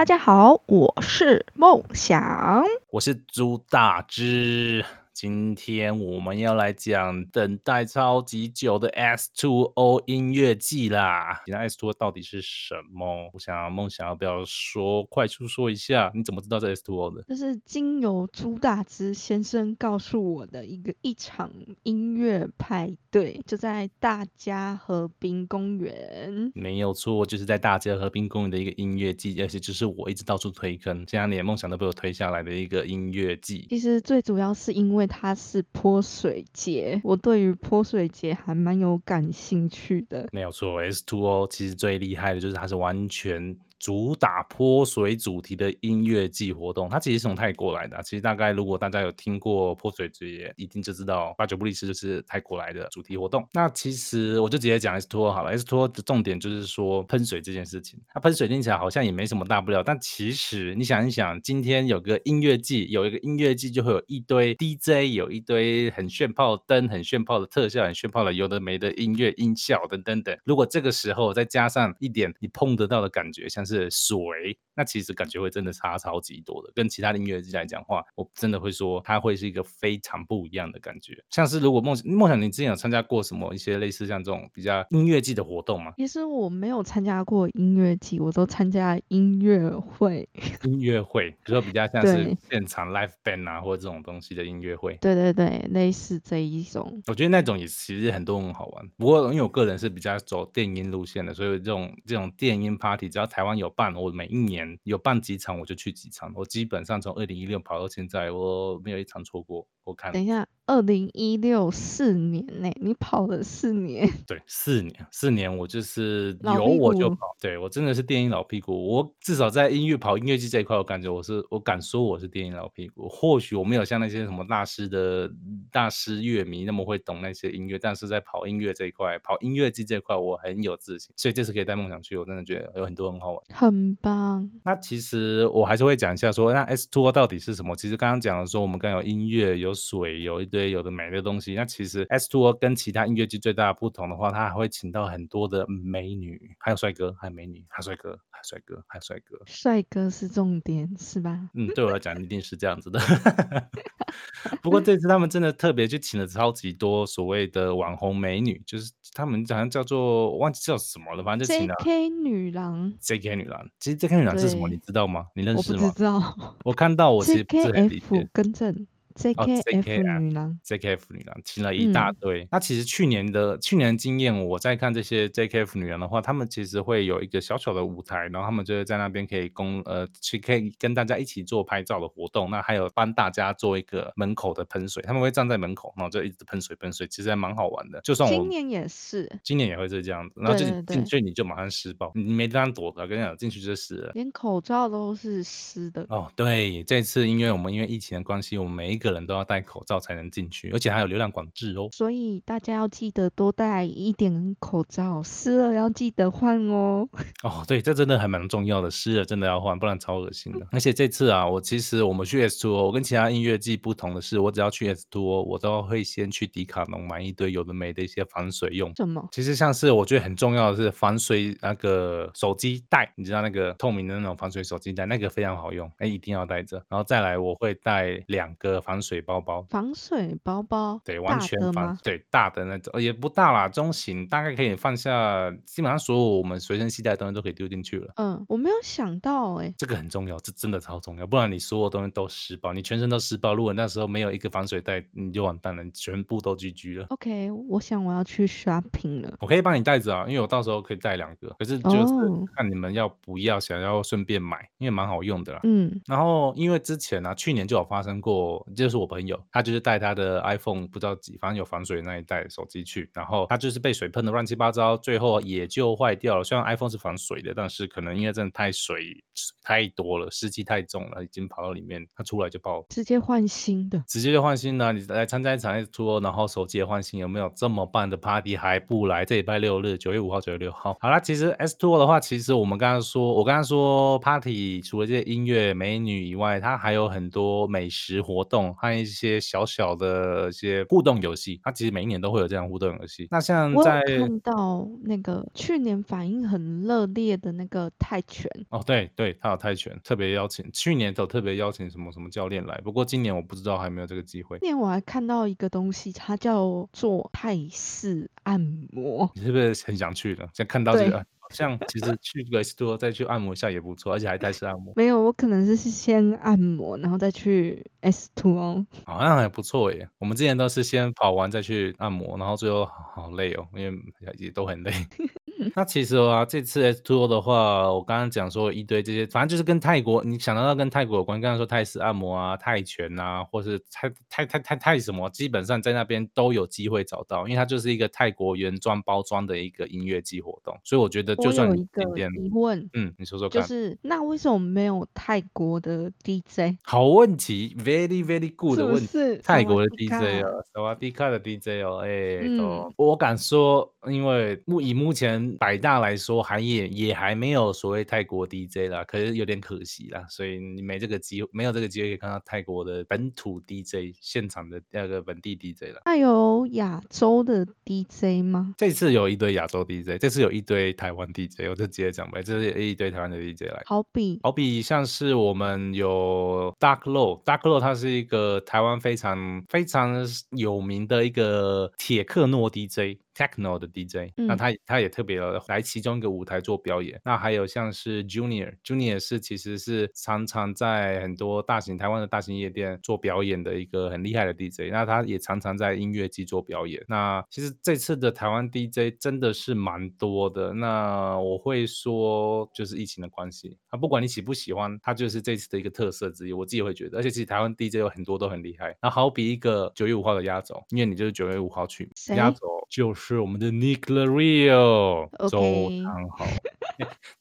大家好，我是梦想。我是朱大志。今天我们要来讲等待超级久的 S Two O 音乐季啦。那 S Two 到底是什么？我想梦想要不要说，快速说一下？你怎么知道这 S Two O 的？这是经由朱大之先生告诉我的一个一场音乐派对，就在大家河滨公园。没有错，就是在大家河滨公园的一个音乐季，而且就是我一直到处推坑，这样连梦想都被我推下来的一个音乐季。其实最主要是因为它是泼水节，我对于泼水节还蛮有感兴趣的。没有错，S two o 其实最厉害的就是它是完全。主打泼水主题的音乐季活动，它其实是从泰国来的。其实大概如果大家有听过泼水节，一定就知道八九不离十就是泰国来的主题活动。那其实我就直接讲 S Two 好了，S Two 的重点就是说喷水这件事情。它喷水听起来好像也没什么大不了，但其实你想一想，今天有个音乐季，有一个音乐季就会有一堆 DJ，有一堆很炫炮灯、很炫炮的特效、很炫炮的有的没的音乐音效等等等。如果这个时候再加上一点你碰得到的感觉，像是是水，那其实感觉会真的差超级多的。跟其他的音乐季来讲话，我真的会说它会是一个非常不一样的感觉。像是如果梦梦想，你之前有参加过什么一些类似像这种比较音乐季的活动吗？其实我没有参加过音乐季，我都参加音乐会。音乐会，比如说比较像是现场 live band 啊，或者这种东西的音乐会。对对对，类似这一种。我觉得那种也其实很多很好玩。不过因为我个人是比较走电音路线的，所以这种这种电音 party，只要台湾有。办我每一年有办几场，我就去几场。我基本上从二零一六跑到现在，我没有一场错过。我看，等一下。二零一六四年呢，你跑了四年。对，四年，四年我就是有我就跑。对我真的是电音老屁股。我至少在音乐跑音乐季这一块，我感觉我是我敢说我是电音老屁股。或许我没有像那些什么大师的大师乐迷那么会懂那些音乐，但是在跑音乐这一块，跑音乐季这一块，我很有自信。所以这次可以带梦想去，我真的觉得有很多很好玩，很棒。那其实我还是会讲一下说，那 S Two 到底是什么？其实刚刚讲的说，我们刚有音乐，有水，有一堆。有的美的东西，那其实 S Two 跟其他音乐剧最大的不同的话，它还会请到很多的美女，还有帅哥，还有美女，还有帅哥，还有帅哥，还有帅哥。帅哥是重点，是吧？嗯，对我来讲一定是这样子的。不过这次他们真的特别去请了超级多所谓的网红美女，就是他们好像叫做忘记叫什么了，反正就请了 J K 女郎。J K 女郎，其实 J K 女郎是什么？你知道吗？你认识吗？我不知道。我看到我其实不是很理解。更正。J.K.F 女郎，J.K.F 女郎请了一大堆。那其实去年的去年经验，我在看这些 J.K.F 女郎的话，他们其实会有一个小小的舞台，然后他们就会在那边可以供呃去可以跟大家一起做拍照的活动。那还有帮大家做一个门口的喷水，他们会站在门口，然后就一直喷水喷水，其实还蛮好玩的。就算我今年也是，今年也会是这样子，然后就进去你就马上湿爆，你没地方躲的，跟你讲进去就湿了，连口罩都是湿的。哦，对，这次因为我们因为疫情的关系，我们每一个人都要戴口罩。才能进去，而且还有流量管制哦。所以大家要记得多戴一点口罩，湿了要记得换哦。哦，对，这真的还蛮重要的，湿了真的要换，不然超恶心的。而且这次啊，我其实我们去 S Two，我跟其他音乐季不同的是，我只要去 S Two，我都会先去迪卡侬买一堆有的没的一些防水用。什么？其实像是我觉得很重要的是防水那个手机袋，你知道那个透明的那种防水手机袋，那个非常好用，哎，一定要带着。然后再来，我会带两个防水包包。防水包包，对，完全防，对，大的那种，也不大啦，中型，大概可以放下，基本上所有我们随身携带的东西都可以丢进去了。嗯，我没有想到，哎，这个很重要，这真的超重要，不然你所有东西都湿包，你全身都湿包，如果那时候没有一个防水袋，你就完蛋了，全部都 GG 了。OK，我想我要去 shopping 了，我可以帮你带着啊，因为我到时候可以带两个，可是就是看你们要不要，想要顺便买，因为蛮好用的啦。嗯，然后因为之前啊，去年就有发生过，就是我朋友，他就是带他的。iPhone 不知道几，反正有防水那一代手机去，然后他就是被水喷的乱七八糟，最后也就坏掉了。虽然 iPhone 是防水的，但是可能因为真的太水太多了，湿气太重了，已经跑到里面，它出来就爆。直接换新的，直接就换新的。你来参加一场 S Two，然后手机也换新，有没有这么棒的 Party 还不来？这礼拜六日，九月五号、九月六号。好啦，其实 S Two 的话，其实我们刚刚说，我刚刚说 Party 除了这些音乐美女以外，它还有很多美食活动动和一些小小的一些互动游戏。它其实每一年都会有这样互动游戏。那像我在看到那个去年反应很热烈的那个泰拳，哦，对对，他有泰拳，特别邀请，去年都特别邀请什么什么教练来，不过今年我不知道还没有这个机会。今年我还看到一个东西，它叫做泰式按摩。你是不是很想去了？现在看到这个，好像其实去个 S Two 再去按摩一下也不错，而且还带式按摩，没有，我可能是先按摩，然后再去 S two 哦。好像还不错耶。我们之前都是先跑完再去按摩，然后最后好好累哦，因为也都很累。那其实啊，这次 S Two 的话，我刚刚讲说一堆这些，反正就是跟泰国，你想到到跟泰国有关，刚刚说泰式按摩啊、泰拳啊，或是泰泰泰泰泰什么，基本上在那边都有机会找到，因为它就是一个泰国原装包装的一个音乐季活动，所以我觉得就算你有一个今天，疑问，嗯，你说说看。就是那为什么没有泰国的 DJ？好问题，very very good 的问题。是泰国的 DJ 哦，萨瓦迪卡的 DJ 哦，哎、嗯我敢说，因为目以目前百大来说，还也也还没有所谓泰国 DJ 啦，可是有点可惜啦，所以你没这个机会，没有这个机会可以看到泰国的本土 DJ 现场的那个本地 DJ 了。那有亚洲的 DJ 吗？这次有一堆亚洲 DJ，这次有一堆台湾 DJ，我就直接讲呗，这是一堆台湾的 DJ 来。好比好比像是我们有 Dark Low，Dark Low 它是一个台湾非常非常有名的一个铁克诺 DJ。Techno 的 DJ，、那嗯他他也特别来其中一个舞台做表演。那还有像是 Junior，Junior 是其实是常常在很多大型台湾的大型夜店做表演的一个很厉害的 DJ。那他也常常在音乐季做表演。那其实这次的台湾 DJ 真的是蛮多的。那我会说，就是疫情的关系，啊，不管你喜不喜欢，它就是这次的一个特色之一。我自己会觉得，而且其实台湾 DJ 有很多都很厉害。那好比一个九月五号的压轴，因为你就是九月五号去，压轴就是我们的 Nick Lario 周汤豪。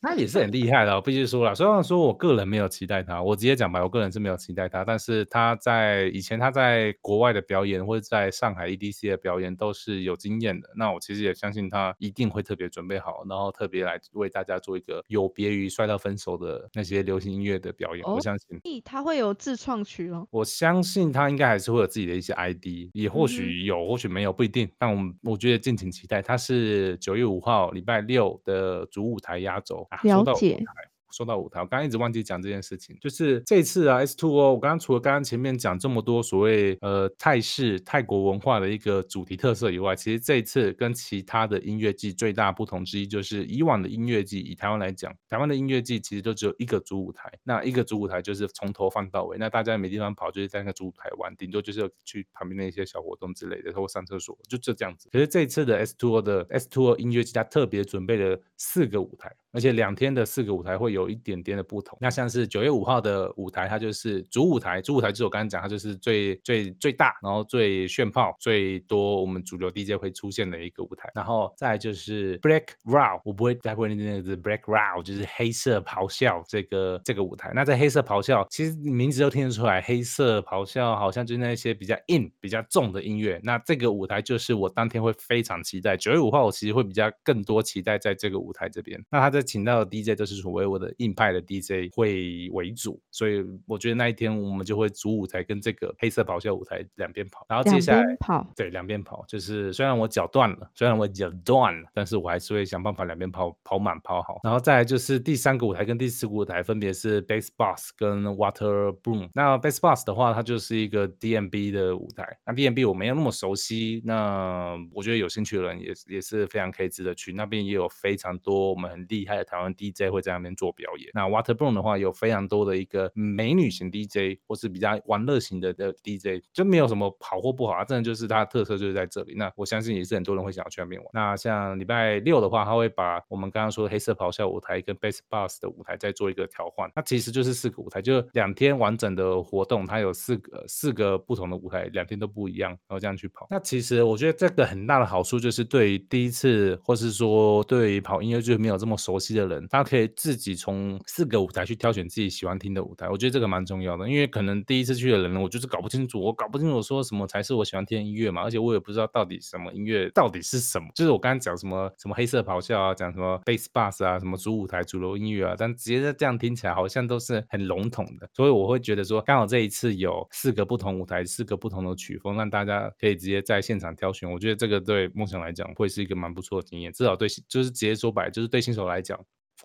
他也是很厉害的、哦，必须说了。虽然说我个人没有期待他，我直接讲吧，我个人是没有期待他，但是他在以前他在国外的表演或者在上海 EDC 的表演都是有经验的。那我其实也相信他一定会特别准备好，然后特别来为大家做一个有别于帅到分手的那些流行音乐的表演。我哦相信。他会有自创曲哦。我相信他应该还是会有自己的一些 ID，也或嗯许有，或许没有，不一定。但我们我觉得敬请期待，他是九月五号礼拜六的主舞台压轴啊。说到舞了解台，说到舞台，我刚刚一直忘记讲这件事情，就是这次啊 S Two 哦，我刚刚除了刚刚前面讲这么多所谓呃泰式泰国文化的一个主题特色以外，其实这一次跟其他的音乐季最大不同之一，就是以往的音乐季以台湾来讲，台湾的音乐季其实都只有一个主舞台，那一个主舞台就是从头放到尾，那大家没地方跑，就是在那个主舞台玩，顶多就是去旁边的一些小活动之类的，或上厕所，就这这样子。可是这次的 S Two 的 S Two 音乐季，它特别准备了四个舞台，而且两天的四个舞台会有一点点的不同。那像是九月五号的舞台，它就是主舞台，主舞台就是我刚刚讲，它就是最最最大，然后最炫炮、最多我们主流 DJ 会出现的一个舞台。然后再就是 Black Row，我不会再会那个字 Black Row，就是黑色咆哮这个这个舞台。那在黑色咆哮，其实名字都听得出来，黑色咆哮好像就是那些比较硬、比较重的音乐。那这个舞台就是我当天会非常期待。九月五号我其实会比较更多期待在这个舞台这边。那它在请到的 DJ 都是所谓我的硬派的 DJ 会为主，所以我觉得那一天我们就会主舞台跟这个黑色咆哮舞台两边跑，然后接下来跑，对，两边跑，就是虽然我脚断了，虽然我脚断了，但是我还是会想办法两边跑跑满跑好。然后再来就是第三个舞台跟第四个舞台分别是 Bass Boss 跟 Water Boom。那 Bass Boss 的话，它就是一个 DMB 的舞台。那 DMB 我没有那么熟悉，那我觉得有兴趣的人也也是非常可以值得去。那边也有非常多我们很厉害的台湾 DJ 会在那边做表演。那 water bone 的话，有非常多的一个美女型 DJ 或是比较玩乐型的的 DJ，就没有什么好或不好，它真的就是它的特色就是在这里。那我相信也是很多人会想要去那边玩。那像礼拜六的话，他会把我们刚刚说的黑色咆哮舞台跟 Bass Boss 的舞台再做一个调换。那其实就是四个舞台，就两天完整的活动，它有四个四个不同的舞台，两天都不一样，然后这样去跑。那其实我觉得这个很大的好处就是对于第一次或是说对于跑音乐剧没有这么熟熟悉的人，他可以自己从四个舞台去挑选自己喜欢听的舞台。我觉得这个蛮重要的，因为可能第一次去的人，我就是搞不清楚，我搞不清楚说什么才是我喜欢听的音乐嘛，而且我也不知道到底什么音乐到底是什么。就是我刚刚讲什么什么黑色咆哮啊，讲什么 bass bass 啊，什么主舞台主流音乐啊，但直接这样听起来好像都是很笼统的，所以我会觉得说，刚好这一次有四个不同舞台，四个不同的曲风，让大家可以直接在现场挑选。我觉得这个对梦想来讲会是一个蛮不错的经验，至少对就是直接说白，就是对新手来讲，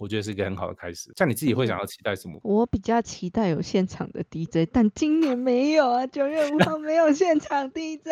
我觉得是一个很好的开始。像你自己会想要期待什么？我比较期待有现场的 DJ，但今年没有啊，九月五号没有现场 DJ。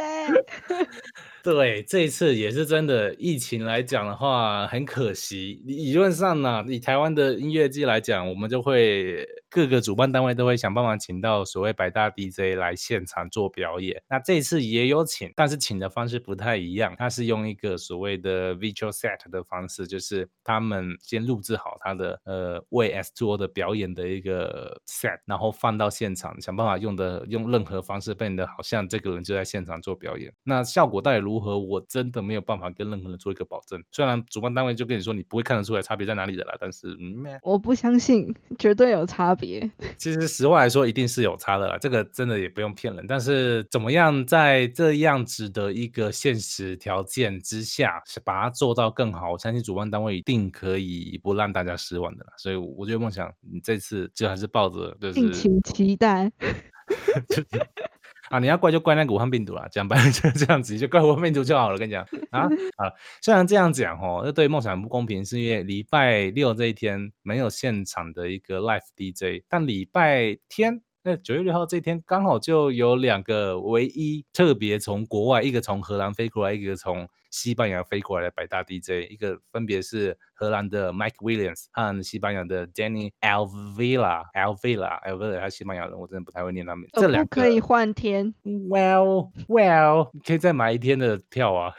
对，这一次也是真的。疫情来讲的话，很可惜。理论上呢，以台湾的音乐季来讲，我们就会各个主办单位都会想办法请到所谓百大 DJ 来现场做表演。那这次也有请，但是请的方式不太一样。他是用一个所谓的 virtual set 的方式，就是他们先录制好他的呃为 S2O 的表演的一个 set，然后放到现场，想办法用的用任何方式变得好像这个人就在现场做表演。那效果到底如？何？我真的没有办法跟任何人做一个保证。虽然主办单位就跟你说你不会看得出来差别在哪里的啦，但是嗯我不相信绝对有差别。其实实话来说，一定是有差的啦，这个真的也不用骗人。但是怎么样在这样子的一个现实条件之下，是把它做到更好？我相信主办单位一定可以不让大家失望的啦。所以我觉得梦想，你这次就还是抱着就是敬请期待。啊，你要怪就怪那个武汉病毒啦，讲白了就这样子，就怪武汉病毒就好了。跟你讲啊啊，虽然这样讲哦，这对梦想不公平，是因为礼拜六这一天没有现场的一个 live DJ，但礼拜天那九月六号这一天刚好就有两个唯一特别从国外，一个从荷兰飞过来，一个从。西班牙飞过来的百大 DJ，一个分别是荷兰的 Mike Williams 和西班牙的 Danny Alvila，Alvila，Alvila，他西班牙人，我真的不太会念他们。这两个可以换天？Well，Well，可以再买一天的票啊。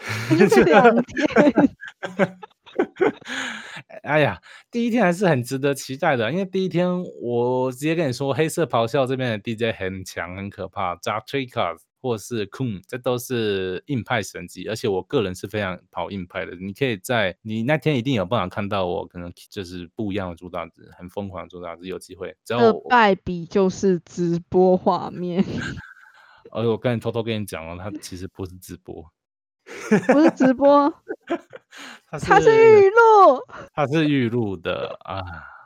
两天。哎呀，第一天还是很值得期待的，因为第一天我直接跟你说，黑色咆哮这边的 DJ 很强，很可怕 z a t r i k a s 或是 Kun，这都是硬派神级，而且我个人是非常跑硬派的。你可以在你那天一定有办法看到我，可能就是不一样的朱大子，很疯狂的朱大子，有机会。二败笔就是直播画面。而我刚才偷偷跟你讲了，他其实不是直播，不是直播，他是预录，他是预录的啊。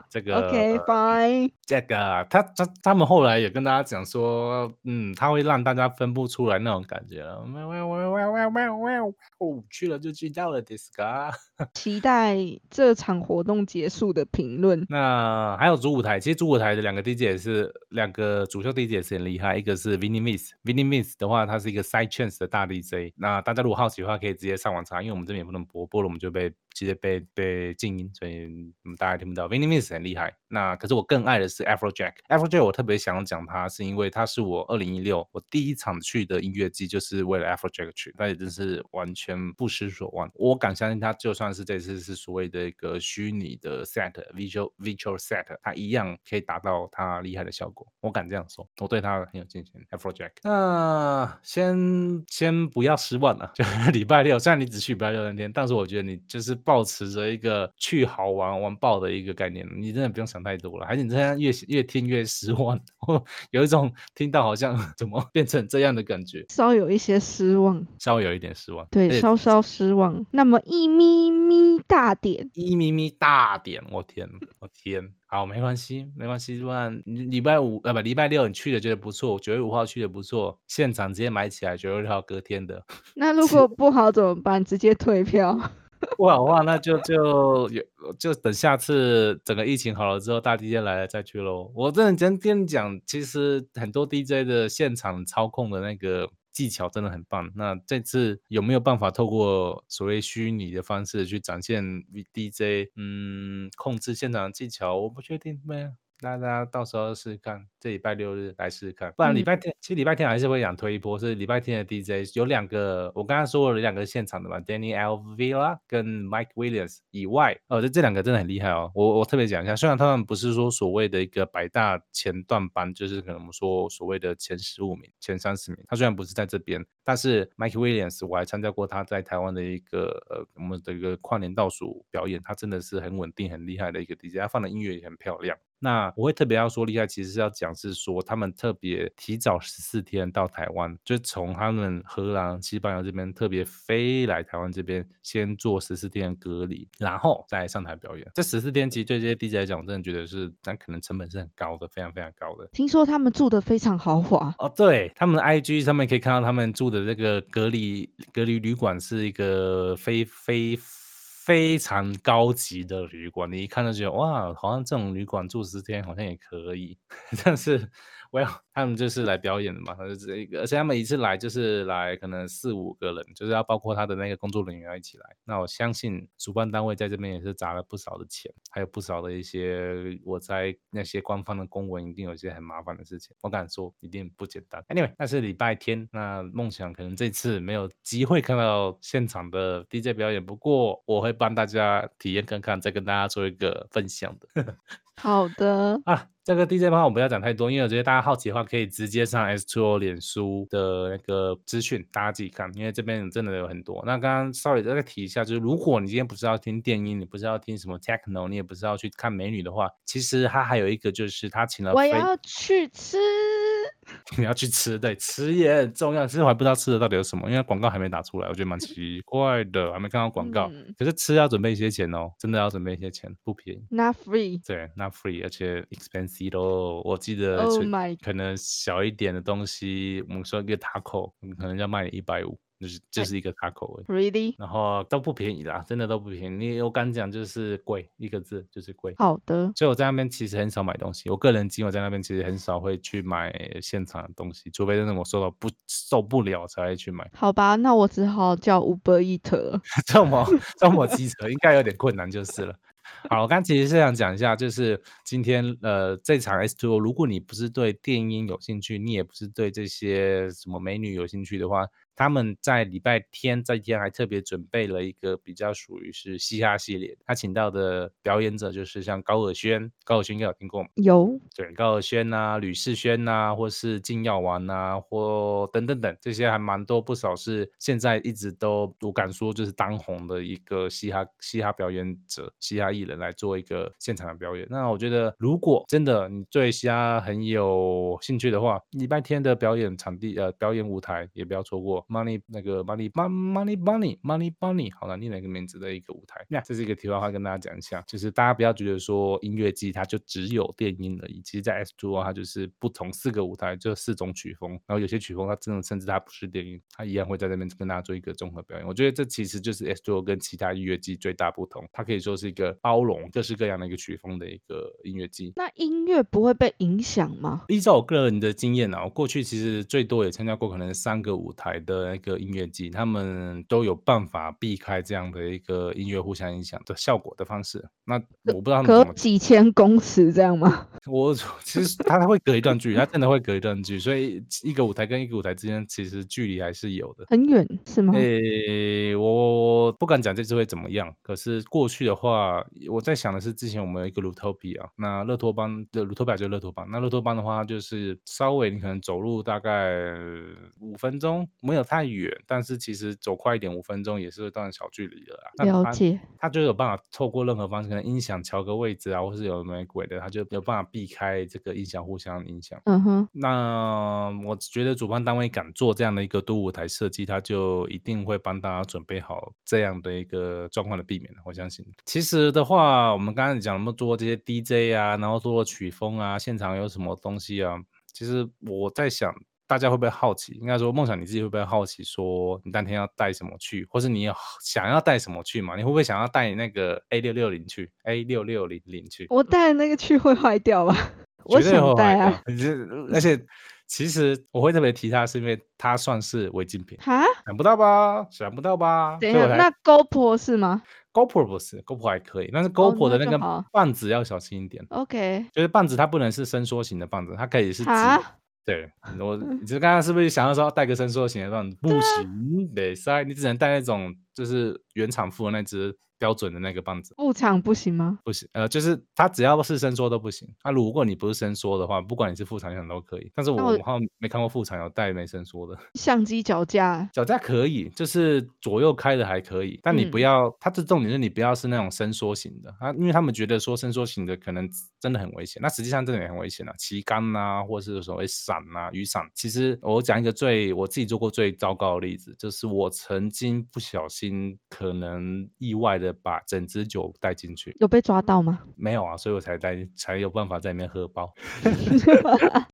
这个 OK，Bye。这个他他他们后来也跟大家讲说，嗯，他会让大家分不出来那种感觉了。喂喂喂喂喂喂喂，哦，去了就去到了，Disca。期待这场活动结束的评论。那还有主舞台，其实主舞台的两个 DJ 也是两个主秀 DJ 也是很厉害，一个是 Vinny Miss，Vinny Miss 的话，他是一个 Side Chance 的大 DJ。那大家如果好奇的话，可以直接上网查，因为我们这边也不能播，播了我们就被直接被被静音，所以大家听不到。Vinny Miss 很厉害。那可是我更爱的是 Afrojack，Afrojack 我特别想要讲他，是因为他是我二零一六我第一场去的音乐季，就是为了 Afrojack 去，那也真是完全不失所望。我敢相信他，就算是这次是所谓的一个虚拟的 set visual visual set，他一样可以达到他厉害的效果。我敢这样说，我对他很有信心。Afrojack，那先先不要失望了，就礼拜六，虽然你只去礼拜六那天，但是我觉得你就是保持着一个去好玩玩爆的一个概念，你真的不用想太多了。还是你这样越越听越失望，有一种听到好像怎么变成这样的感觉，稍有一些失望，稍微有一点失望，对，稍稍失望。那么一咪咪大点，一咪咪大点，我天，我天，好，没关系，没关系。不然礼拜五呃不，礼拜六你去的觉得不错，九月五号去的不错，现场直接买起来，九月六号隔天的。那如果不好怎么办？直接退票。不好的话，那就就有就等下次整个疫情好了之后，大 DJ 来了再去喽。我真的真跟你讲，其实很多 DJ 的现场操控的那个技巧真的很棒。那这次有没有办法透过所谓虚拟的方式去展现 DJ 嗯控制现场的技巧？我不确定，没有。大家到时候试试看，这礼拜六日来试试看，不然礼拜天，其实礼拜天还是会想推一波，是礼拜天的 DJ 有两个，我刚刚说了两个现场的嘛，Danny Elvira 跟 Mike Williams 以外，哦，这这两个真的很厉害哦，我我特别讲一下，虽然他们不是说所谓的一个百大前段班，就是可能我们说所谓的前十五名、前三十名，他虽然不是在这边，但是 Mike Williams 我还参加过他在台湾的一个呃我们的一个跨年倒数表演，他真的是很稳定、很厉害的一个 DJ，他放的音乐也很漂亮。那我会特别要说厉害，其实是要讲是说他们特别提早十四天到台湾，就从他们荷兰、西班牙这边特别飞来台湾这边，先做十四天隔离，然后再上台表演。这十四天其实对这些 DJ 来讲，我真的觉得是，但可能成本是很高的，非常非常高的。听说他们住的非常豪华哦，对他们的 IG 上面可以看到他们住的这个隔离隔离旅馆是一个非非。非常高级的旅馆，你一看就觉得哇，好像这种旅馆住十天好像也可以，但是。Well，他们就是来表演的嘛，他就这一个，而且他们一次来就是来可能四五个人，就是要包括他的那个工作人员要一起来。那我相信主办单位在这边也是砸了不少的钱，还有不少的一些我在那些官方的公文一定有一些很麻烦的事情，我敢说一定不简单。Anyway，那是礼拜天，那梦想可能这次没有机会看到现场的 DJ 表演，不过我会帮大家体验看看，再跟大家做一个分享的。好的啊。这个 DJ 包我不要讲太多，因为我觉得大家好奇的话，可以直接上 S two 脸书的那个资讯，大家自己看，因为这边真的有很多。那刚刚稍微再提一下，就是如果你今天不是要听电音，你不是要听什么 Techno，你也不是要去看美女的话，其实他还有一个就是他请了，我要去吃。你要去吃，对，吃也很重要。其实我还不知道吃的到底有什么，因为广告还没打出来，我觉得蛮奇怪的，还没看到广告。可是吃要准备一些钱哦，真的要准备一些钱，不便宜。Not free。对，Not free，而且 expensive 咯。我记得可能小一点的东西，我们说一个 taco，可能要卖一百五。就是就是一个卡口，Really，然后都不便宜啦，真的都不便宜。你我敢讲，就是贵，一个字就是贵。好的，所以我在那边其实很少买东西。我个人经我在那边其实很少会去买现场的东西，除非真的我受到不受不了才会去买。好吧，那我只好叫 Uber Eat。这么这么机车，应该有点困难就是了。好，我刚其实是想讲一下，就是今天呃这场 S Two，如果你不是对电音有兴趣，你也不是对这些什么美女有兴趣的话。他们在礼拜天这一天还特别准备了一个比较属于是嘻哈系列，他请到的表演者就是像高尔宣，高尔宣应该有听过吗？有，对，高尔宣呐、吕世轩呐，或是金耀丸呐，或等等等，这些还蛮多，不少是现在一直都我敢说就是当红的一个嘻哈嘻哈表演者、嘻哈艺人来做一个现场的表演。那我觉得，如果真的你对嘻哈很有兴趣的话，礼拜天的表演场地呃表演舞台也不要错过。Money 那个 Money Money Money Money Money 好了念的一个名字的一个舞台，那这是一个题外话，跟大家讲一下，就是大家不要觉得说音乐季它就只有电音而已，其实在 S Two 它就是不同四个舞台，就四种曲风，然后有些曲风它真的甚至它不是电音，它一样会在那边跟大家做一个综合表演。我觉得这其实就是 S Two 跟其他音乐季最大不同，它可以说是一个包容各式各样的一个曲风的一个音乐季。那音乐不会被影响吗？依照我个人的经验啊，我过去其实最多也参加过可能三个舞台的。那个音乐季，他们都有办法避开这样的一个音乐互相影响的效果的方式。那我不知道隔几千公尺这样吗？我其实他会隔一段距离，他真的会隔一段距离，所以一个舞台跟一个舞台之间其实距离还是有的。很远是吗？诶，我不敢讲这次会怎么样。可是过去的话，我在想的是，之前我们有一个鲁托比啊，那乐托邦的鲁托比就是乐托邦，那乐托邦的话就是稍微你可能走路大概五分钟，没有太远，但是其实走快一点，五分钟也是一段小距离的啦。了解，他就有办法透过任何方式，可能音响调个位置啊，或是有玫瑰的，他就有办法避开这个音响互相影响。嗯哼，那我觉得主办单位敢做这样的一个多舞台设计，他就一定会帮大家准备好这样的一个状况的避免。我相信，其实的话，我们刚才讲那么多这些 DJ 啊，然后做曲风啊，现场有什么东西啊，其实我在想。大家会不会好奇？应该说，梦想你自己会不会好奇？说你当天要带什么去，或是你有想要带什么去嘛？你会不会想要带那个 A 六六零去？A 六六零零去？我带那个去会坏掉吧？我想带啊！而且其实我会特别提它，是因为它算是违禁品。哈？想不到吧？想不到吧？等一下，那 GoPro 是吗？GoPro 不是，GoPro 还可以，但是 GoPro 的那个棒子要小心一点，OK，就是棒子它不能是伸缩型的棒子，它可以是直哈，对，我你就刚刚是不是想要说带个伸缩型的那种？不啊行，得塞，你只能带那种就是原厂附的那只标准的那个棒子，副厂不行吗？不行，呃，就是它只要是伸缩都不行。那、如果你不是伸缩的话，不管你是副厂原厂都可以。但是我好像没看过副厂有带没伸缩的。相机脚架，脚架可以，就是左右开的还可以，但你不嗯要，它的重点是你不要是那种伸缩型的啊，因为他们觉得说伸缩型的可能真的很危险，那实际上真的也很危险啊，旗杆呐、或是所谓伞呐、雨伞。其实我讲一个最我自己做过最糟糕的例子，就是我曾经不小心可能意外的把整支酒带进去，有被抓到吗？没有啊，所以我才带才有办法在里面喝包。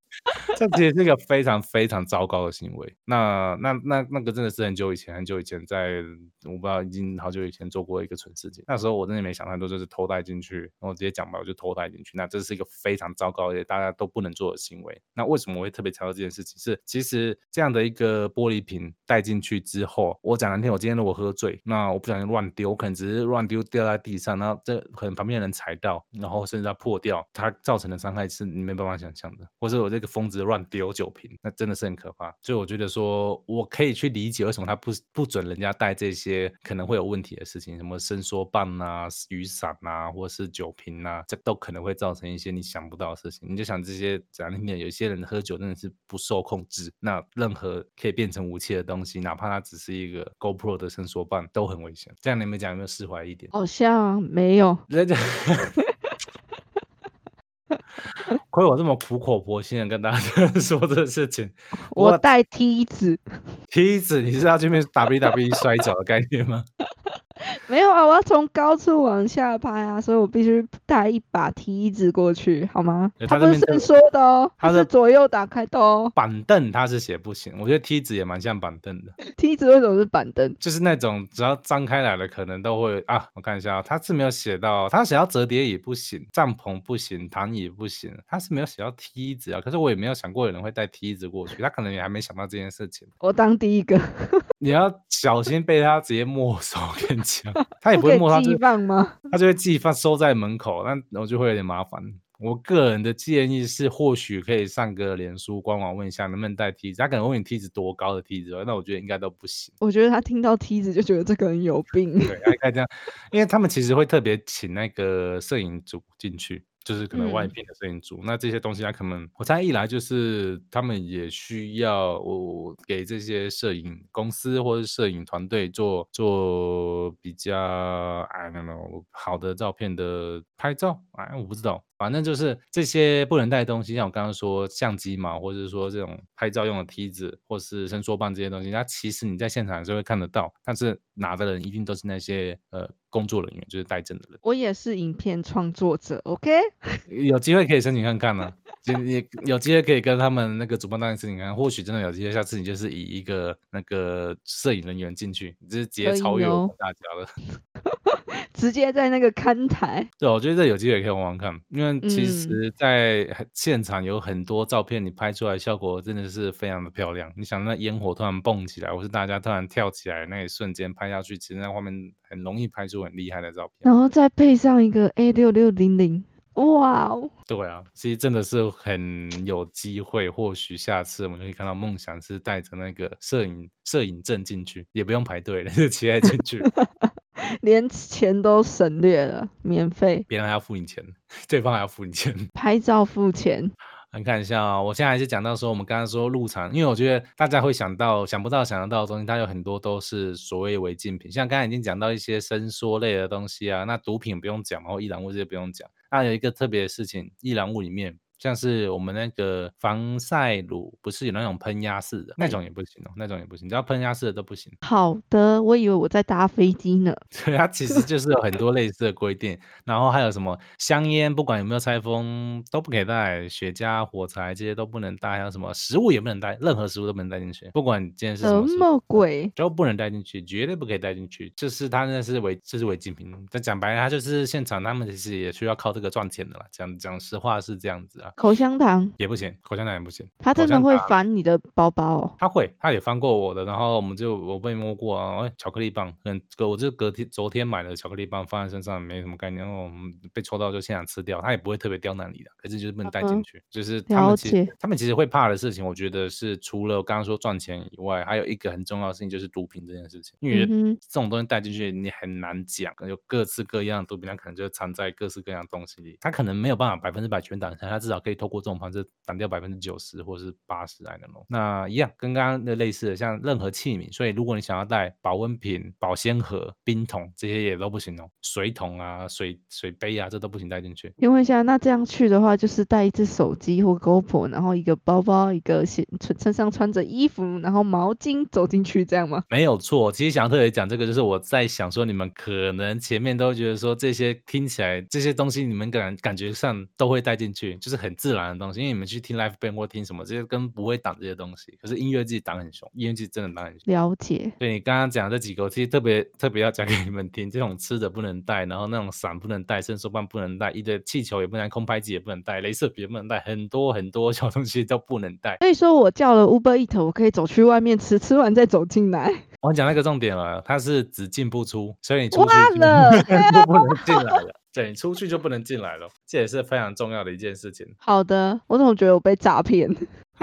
这其实是一个非常非常糟糕的行为。那那那那个真的是很久以前，很久以前在，我不知道已经好久以前做过一个蠢事情。那时候我真的没想太多，就是偷带进去，然后我直接讲吧，我就偷带进去。那这是一个非常糟糕而且，大家都不能做的行为。那为什么我会特别强调这件事情？是其实这样的一个玻璃瓶带进去之后，我讲难听，我今天如果喝醉，那我不小心乱丢，我可能只是乱丢掉在地上，然后这可能旁边人踩到，然后甚至它破掉，它造成的伤害是你没办法想象的。或者我这个疯子乱丢酒瓶，那真的是很可怕。所以我觉得说，我可以去理解为什么他不不准人家带这些可能会有问题的事情，什么伸缩棒啊、雨伞啊，或是酒瓶啊，这都可能会造成一些你想不到的事情。你就想这些讲里面，有些人喝酒真的是不受控制，那任何可以变成武器的东西，哪怕它只是一个 GoPro 的伸缩棒，都很危险。这样你们讲有没有释怀一点？好像没有。人家 亏我这么苦口婆心的跟大家 说这个事情，我带梯子，梯子你是要去面 WWE 摔跤的概念吗？没有啊，我要从高处往下拍啊，所以我必须带一把梯子过去，好吗对？它它这边就不是伸缩的哦，他是左右打开的哦。板凳他是写不行，我觉得梯子也蛮像板凳的，梯子为什么是板凳？就是那种只要张开来了，可能都会啊，我看一下、哦，它是没有写到，他写到折叠椅不行，帐篷不行，躺椅不行，他是没有写到梯子啊。可是我也没有想过有人会带梯子过去，他可能也还没想到这件事情。我当第一个，你要小心被他直接没收，跟你讲，他也不会没收，他就寄放吗？他就会寄放收在门口，那我就会有点麻烦。我个人的建议是，或许可以上个脸书官网问一下能不能带梯子，他可能问你梯子多高的梯子，那我觉得应该都不行。我觉得他听到梯子就觉得这个人有病。对，应该这样，因为他们其实会特别请那个摄影组进去，就是可能外嗯聘的摄影组。那这些东西，他可能我猜一来就是他们也需要我给这些摄影公司或者摄影团队做做比较 I don't know 好的照片的拍照，哎，我不知道。反正就是这些不能带的东西，像我刚刚说相机嘛，或者是说这种拍照用的梯子，或是伸缩棒这些东西，它其实你在现场是会看得到，但是拿的人一定都是那些呃工作人员，就是带证的人。我也是影片创作者，OK？有机会可以申请看看呢、就也有机会可以跟他们那个主办单位申请看看，或许真的有机会，下次你就是以一个那个摄影人员进去，你就是直接超越我们哦大家了。直接在那个看台，对，我觉得这有机会可以玩玩看，因为其嗯实，在很现场有很多照片，你拍出来效果真的是非常的漂亮。你想那烟火突然蹦起来，或是大家突然跳起来那一瞬间拍下去，其实那画面很容易拍出很厉害的照片。然后再配上一个 A 六六零零，哇哦！对啊，其实真的是很有机会，或许下次我们就可以看到梦想是带着那个摄影摄影证进去，也不用排队了，就骑来进去，连钱都省略了，免费别人还要付你钱，对方还要付你钱。拍照付钱。你看一下啊、我现在还是讲到说，我们刚刚说入场，因为我觉得大家会想到想不到想得到的东西，它有很多都是所谓违禁品，像刚才已经讲到一些伸缩类的东西啊，那毒品不用讲然后易燃物这些不用讲。那有一个特别的事情，易燃物里面像是我们那个防晒乳，不是有那种喷压式的，那种也不行哦，那种也不行，只要喷压式的都不行。好的，我以为我在搭飞机呢。对，它其实就是有很多类似的规定，然后还有什么香烟，不管有没有拆封都不可以带，雪茄、火柴这些都不能带，还有什么食物也不能带，任何食物都不能带进去，不管你今天是什什么什么鬼？都不能带进去，绝对不可以带进去。就是它那是违，这是违禁品。但讲白了，它就是现场他们其实也需要靠这个赚钱的啦。讲讲实话是这样子啊。口香糖也不行，口香糖也不行。他真的会翻你的包包哦。他会，他也翻过我的，然后我们就我被摸过啊，哎，巧克力棒，嗯，隔我就隔天昨天买的巧克力棒放在身上没什么概念，然后我们被抽到就现场吃掉，他也不会特别刁难你的，可是就是不能带进去，就是他了们其实解他们其实会怕的事情，我觉得是除了我刚刚说赚钱以外，还有一个很重要的事情就是毒品这件事情，因为这种东西带进去你很难讲，有各式各样的毒品，它可能就藏在各式各样的东西里，它可能没有办法百分之百全挡下，它至少可以透过这种方式挡掉百分之九十或是八十来的咯。那一样跟刚刚的类似的，像任何器皿，所以如果你想要带保温瓶、保鲜盒、冰桶这些也都不行哦，水桶啊、水水杯啊，这都不行带进去。请问一下，那这样去的话，就是带一只手机或 GoPro，然后一个包包，一个身身上穿着衣服，然后毛巾走进去，这样吗？没有错，其实想要特别讲这个，就是我在想说，你们可能前面都觉得说这些听起来这些东西，你们感感觉上都会带进去，就是很自然的东西，因为你们去听 live band 或听什么，这些根本不会挡这些东西。可是音乐季挡很凶，音乐季真的挡很凶。了解，对你刚刚讲这几个，我其实特别特别要讲给你们听，这种吃的不能带，然后那种伞不能带，伸缩棒不能带，一堆气球也不能带，空拍机也不能带，镭射笔也不能带，很多很多小东西都不能带。所以说我叫了 Uber Eat，我可以走去外面吃，吃完再走进来。我讲那个重点了，它是只进不出，所以你出去了 就不能进来了。对出去就不能进来了，这也是非常重要的一件事情。好的，我怎么觉得我被诈骗？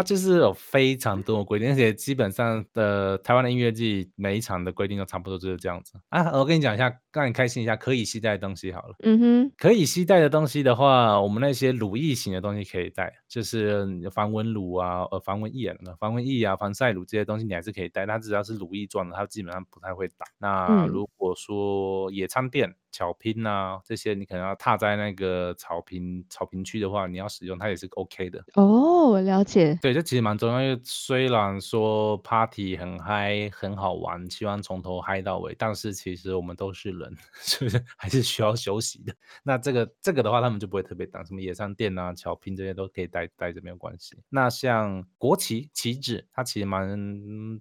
它就是有非常多的规定，而且基本上的台湾的音乐季每一场的规定都差不多就是这样子啊。我跟你讲一下，让你开心一下，可以携带的东西好了。嗯哼，可以携带的东西的话，我们那些乳液型的东西可以带，就是防蚊乳啊、呃防蚊液啊、防蚊液啊、防晒乳这些东西你还是可以带，它只要是乳液状的，它基本上不太会打。那嗯如果说野餐垫、巧拼啊这些，你可能要踏在那个草坪草坪区的话，你要使用它也是 OK 的。哦，我了解。对，这其实蛮重要，因为虽然说 party 很嗨、很好玩，希望从头嗨到尾，但是其实我们都是人，是不是还是需要休息的？那这个这个的话，他们就不会特别挡，什么野餐垫啊、巧拼这些都可以带带着没有关系。那像国旗、旗帜，它其实蛮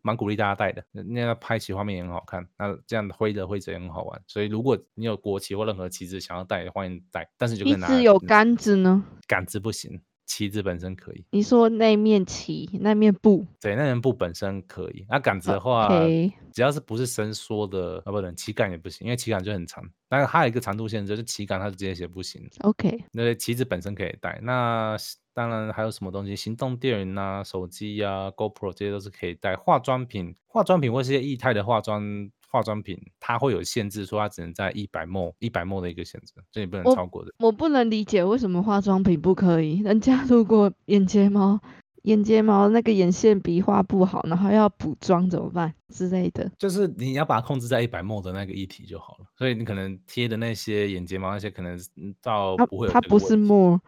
蛮鼓励大家带的，那个拍起画面也很好看，那这样挥着挥着也很好玩。所以如果你有国旗或任何旗帜想要带，欢迎带，但是就一跟拿只有杆子呢？杆子不行，旗子本身可以。你说那面旗，那面布对，那面布本身可以，那杆子的话只要是不是伸缩的，啊不能旗杆也不行，因为旗杆就很长。但是它有一个长度限制，就是旗杆它直接写不行。OK，那旗子本身可以带，那当然还有什么东西，行动电源啊、手机呀、GoPro 这些都是可以带。化妆品、化妆品或是一些液态的化妆化妆品，它会有限制，说它只能在一百 ml 一百 ml 的一个限制，这也不能超过的。我不能理解为什么化妆品不可以，人家如果眼睫毛。眼睫毛那个眼线笔画不好，然后要补妆怎么办之类的？就是你要把它控制在一百 ml 的那个一体就好了，所以你可能贴的那些眼睫毛那些，可能到它不会有它不是这个问题 more，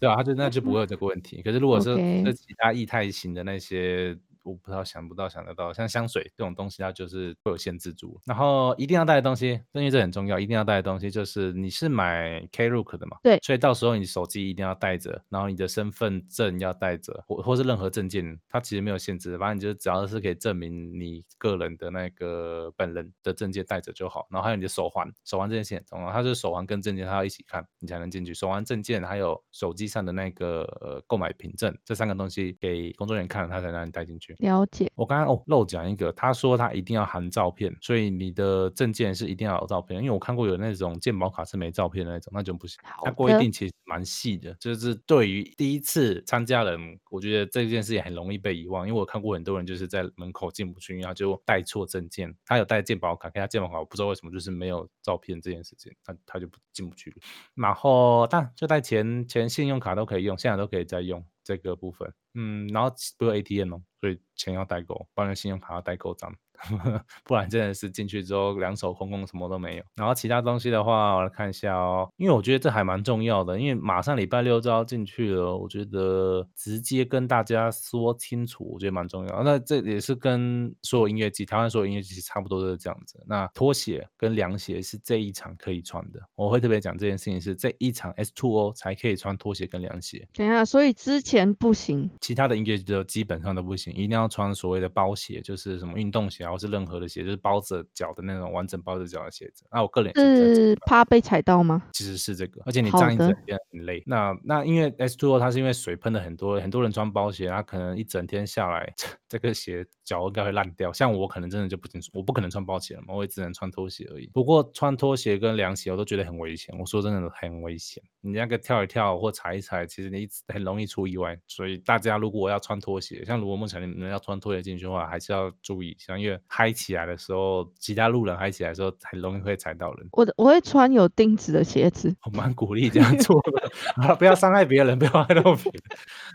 对啊，它就那就不会有这个问题。可是如果是是其他液态型的那些，我不知道想不到想得到，像香水这种东西，它就是会有限制住。然后一定要带的东西，因为这很重要，一定要带的东西就是你是买 Klook 的嘛，对所以到时候你手机一定要带着，然后你的身份证要带着，或或是任何证件，它其实没有限制，反正你就只要是可以证明你个人的那个本人的证件带着就好。然后还有你的手环，手环这件事很重要，它是手环跟证件它要一起看，你才能进去。手环、证件还有手机上的那个呃购买凭证，这三个东西给工作人员看了，他才让你带进去。了解。我刚刚哦漏讲一个，他说他一定要含照片，所以你的证件是一定要有照片。因为我看过有那种健保卡是没照片的那种，那就不行。好它规定其实蛮细的，就是对于第一次参加人，我觉得这件事情很容易被遗忘。因为我看过很多人就是在门口进不去，因为他就带错证件，他有带健保卡，可他健保卡我不知道为什么就是没有照片这件事情，他他就不进不去了。然后但就带钱钱信用卡都可以用，现在都可以再用这个部分。嗯，然后不有 ATM 哦，所以钱要带够，不然信用卡要代购，这样，不然真的是进去之后两手空空，什么都没有。然后其他东西的话，我来看一下哦，因为我觉得这还蛮重要的，因为马上礼拜六就要进去了，我觉得直接跟大家说清楚，我觉得蛮重要。那这也是跟所有音乐季，台湾所有音乐季差不多都是这样子。那拖鞋跟凉鞋是这一场可以穿的，我会特别讲这件事情是这一场 S Two O 才可以穿拖鞋跟凉鞋。等一下，所以之前不行。其他的音乐就基本上都不行，一定要穿所谓的包鞋，就是什么运动鞋啊或是任何的鞋，就是包着脚的那种完整包着脚的鞋子。那我个人是怕被踩到吗？其实是这个，而且你站一整天很累。那那因为 S two 它是因为水喷的很多，很多人穿包鞋，他可能一整天下来，这个鞋脚应该会烂掉。像我可能真的就不清楚，我不可能穿包鞋了嘛，我也只能穿拖鞋而已。不过穿拖鞋跟凉鞋我都觉得很危险，我说真的很危险。你那个跳一跳或踩一踩，其实你一直很容易出意外。所以大家如果要穿拖鞋，像如果梦想你们要穿拖鞋进去的话，还是要注意一下，因为嗨起来的时候，其他路人嗨起来的时候，很容易会踩到人。我的我会穿有钉子的鞋子。我蛮鼓励这样做的，啊，不要伤害别人，不要害到别人。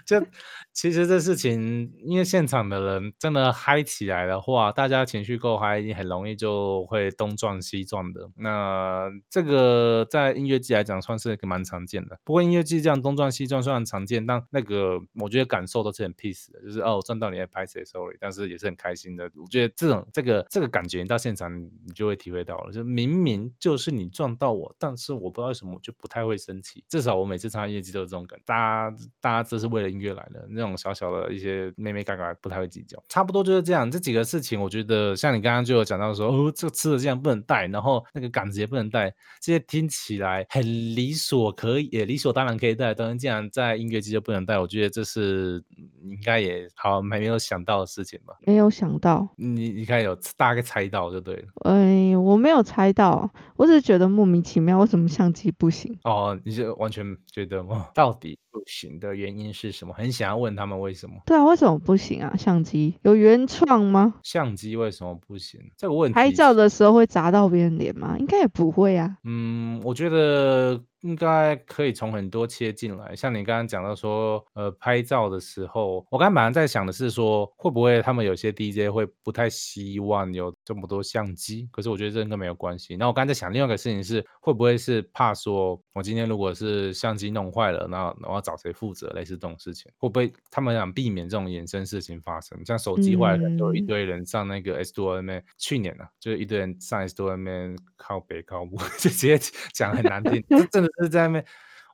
就其实这事情，因为现场的人真的嗨起来的话，大家情绪够嗨，你很容易就会东撞西撞的。那这个在音乐季来讲，算是一个蛮常见的。不过音乐季这样东撞西撞虽然常见，但那个我觉得感受都是很 peace 的，就是哦，我撞到你在拍谁 sorry，但是也是很开心的。我觉得这种这个这个感觉，你到现场你就会体会到了，就明明就是你撞到我，但是我不知道为什么我就不太会生气。至少我每次参加音乐季都有这种感，大家大家这是为了音乐来的，那种小小的一些妹妹嘎嘎不太会计较。差不多就是这样，这几个事情，我觉得像你刚刚就有讲到说，哦，这个吃的这样不能带，然后那个杆子也不能带，这些听起来很理所可以，也理所当然可以带，但是既然在音乐季就不能带，我觉得这是你应该也好还没有想到的事情吧？没有想到，你你看有大概猜到就对了。哎，我没有猜到，我只是觉得莫名其妙，为什么相机不行？哦，你是完全觉得吗？到底不行的原因是什么？很想要问他们为什么对啊，为什么不行啊？相机有原创吗？相机为什么不行？这个问题拍照的时候会砸到别人脸吗？应该也不会啊。嗯，我觉得应该可以从很多切进来。像你刚刚讲到说，呃，拍照的时候，我刚刚本来在想的是说，会不会他们有些 DJ 会不太希望有这么多相机？可是我觉得这应该没有关系。那我刚才在想另外一个事情是，会不会是怕说，我今天如果是相机弄坏了，那我要找谁负责？类似这种事情，会不会他们想避免这种衍生事情发生？像手机坏了，有一嗯堆人上那个 S 2 M 去年啊，就是一堆人上 S 2 M 靠北靠北，就 直接讲很难听，真的是在那边，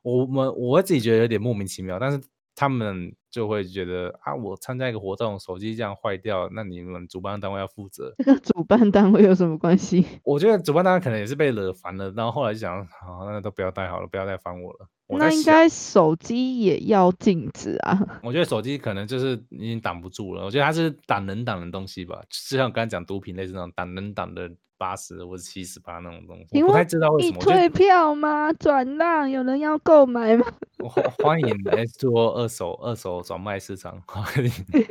我们我自己觉得有点莫名其妙，但是他们就会觉得啊，我参加一个活动，手机这样坏掉，那你们主办单位要负责。这跟主办单位有什么关系？我觉得主办单位可能也是被惹烦了，然后后来就想，好，那都不要带好了，不要再烦我了。我那应该手机也要禁止啊。我觉得手机可能就是已经挡不住了，我觉得它是挡能挡的东西吧，就像我刚才讲毒品类似那种挡能挡的八十或者七十八那种东西，请我不太知道为什么。我觉得退票吗？转让有人要购买吗？欢欢迎来做二手二手转卖市场，欢迎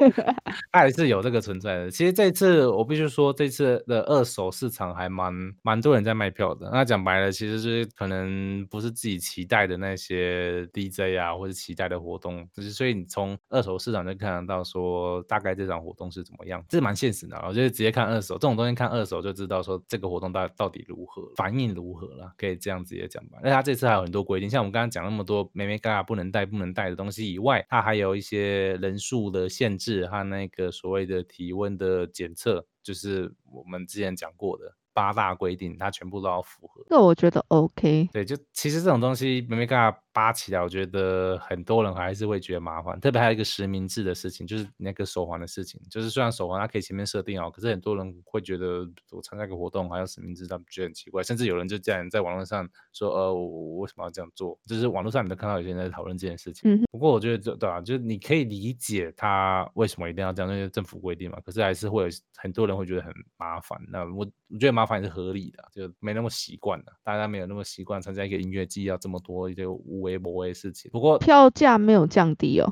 它还是有这个存在的。其实这次我必须说，这次的二手市场还蛮蛮多人在卖票的。那讲白了，其实就是可能不是自己期待的那些 DJ 啊，或者期待的活动，就是所以你从二手市场就看得到说大概这场活动是怎么样，这蛮现实的啊。我觉得直接看二手这种东西，看二手就知道说这个活动到到底如何，反应如何了，可以这样直接讲吧。那他这次还有很多规定，像我们刚刚讲那么多梅梅嘎嘎不能带不能带的东西以外，它还有一些人数的限制和那个所谓的体温的检测，就是我们之前讲过的八大规定，它全部都要符合。这我觉得 OK。对，就其实这种东西没没嘎嘎扒起来，我觉得很多人还是会觉得麻烦。特别还有一个实名制的事情，就是那个手环的事情。就是虽然手环它可以前面设定哦，可是很多人会觉得我参加一个活动还要实名制，他们觉得很奇怪。甚至有人就这样在网络上说，呃，我我为什么要这样做？就是网络上你都看到有些人在讨论这件事情。嗯不过我觉得这对啊，就是你可以理解他为什么一定要这样，因为政府规定嘛。可是还是会有很多人会觉得很麻烦。那我我觉得麻烦也是合理的，就没那么习惯了，大家没有那么习惯参加一个音乐季要这么多一些无为不为的事情。不过票价没有降低哦，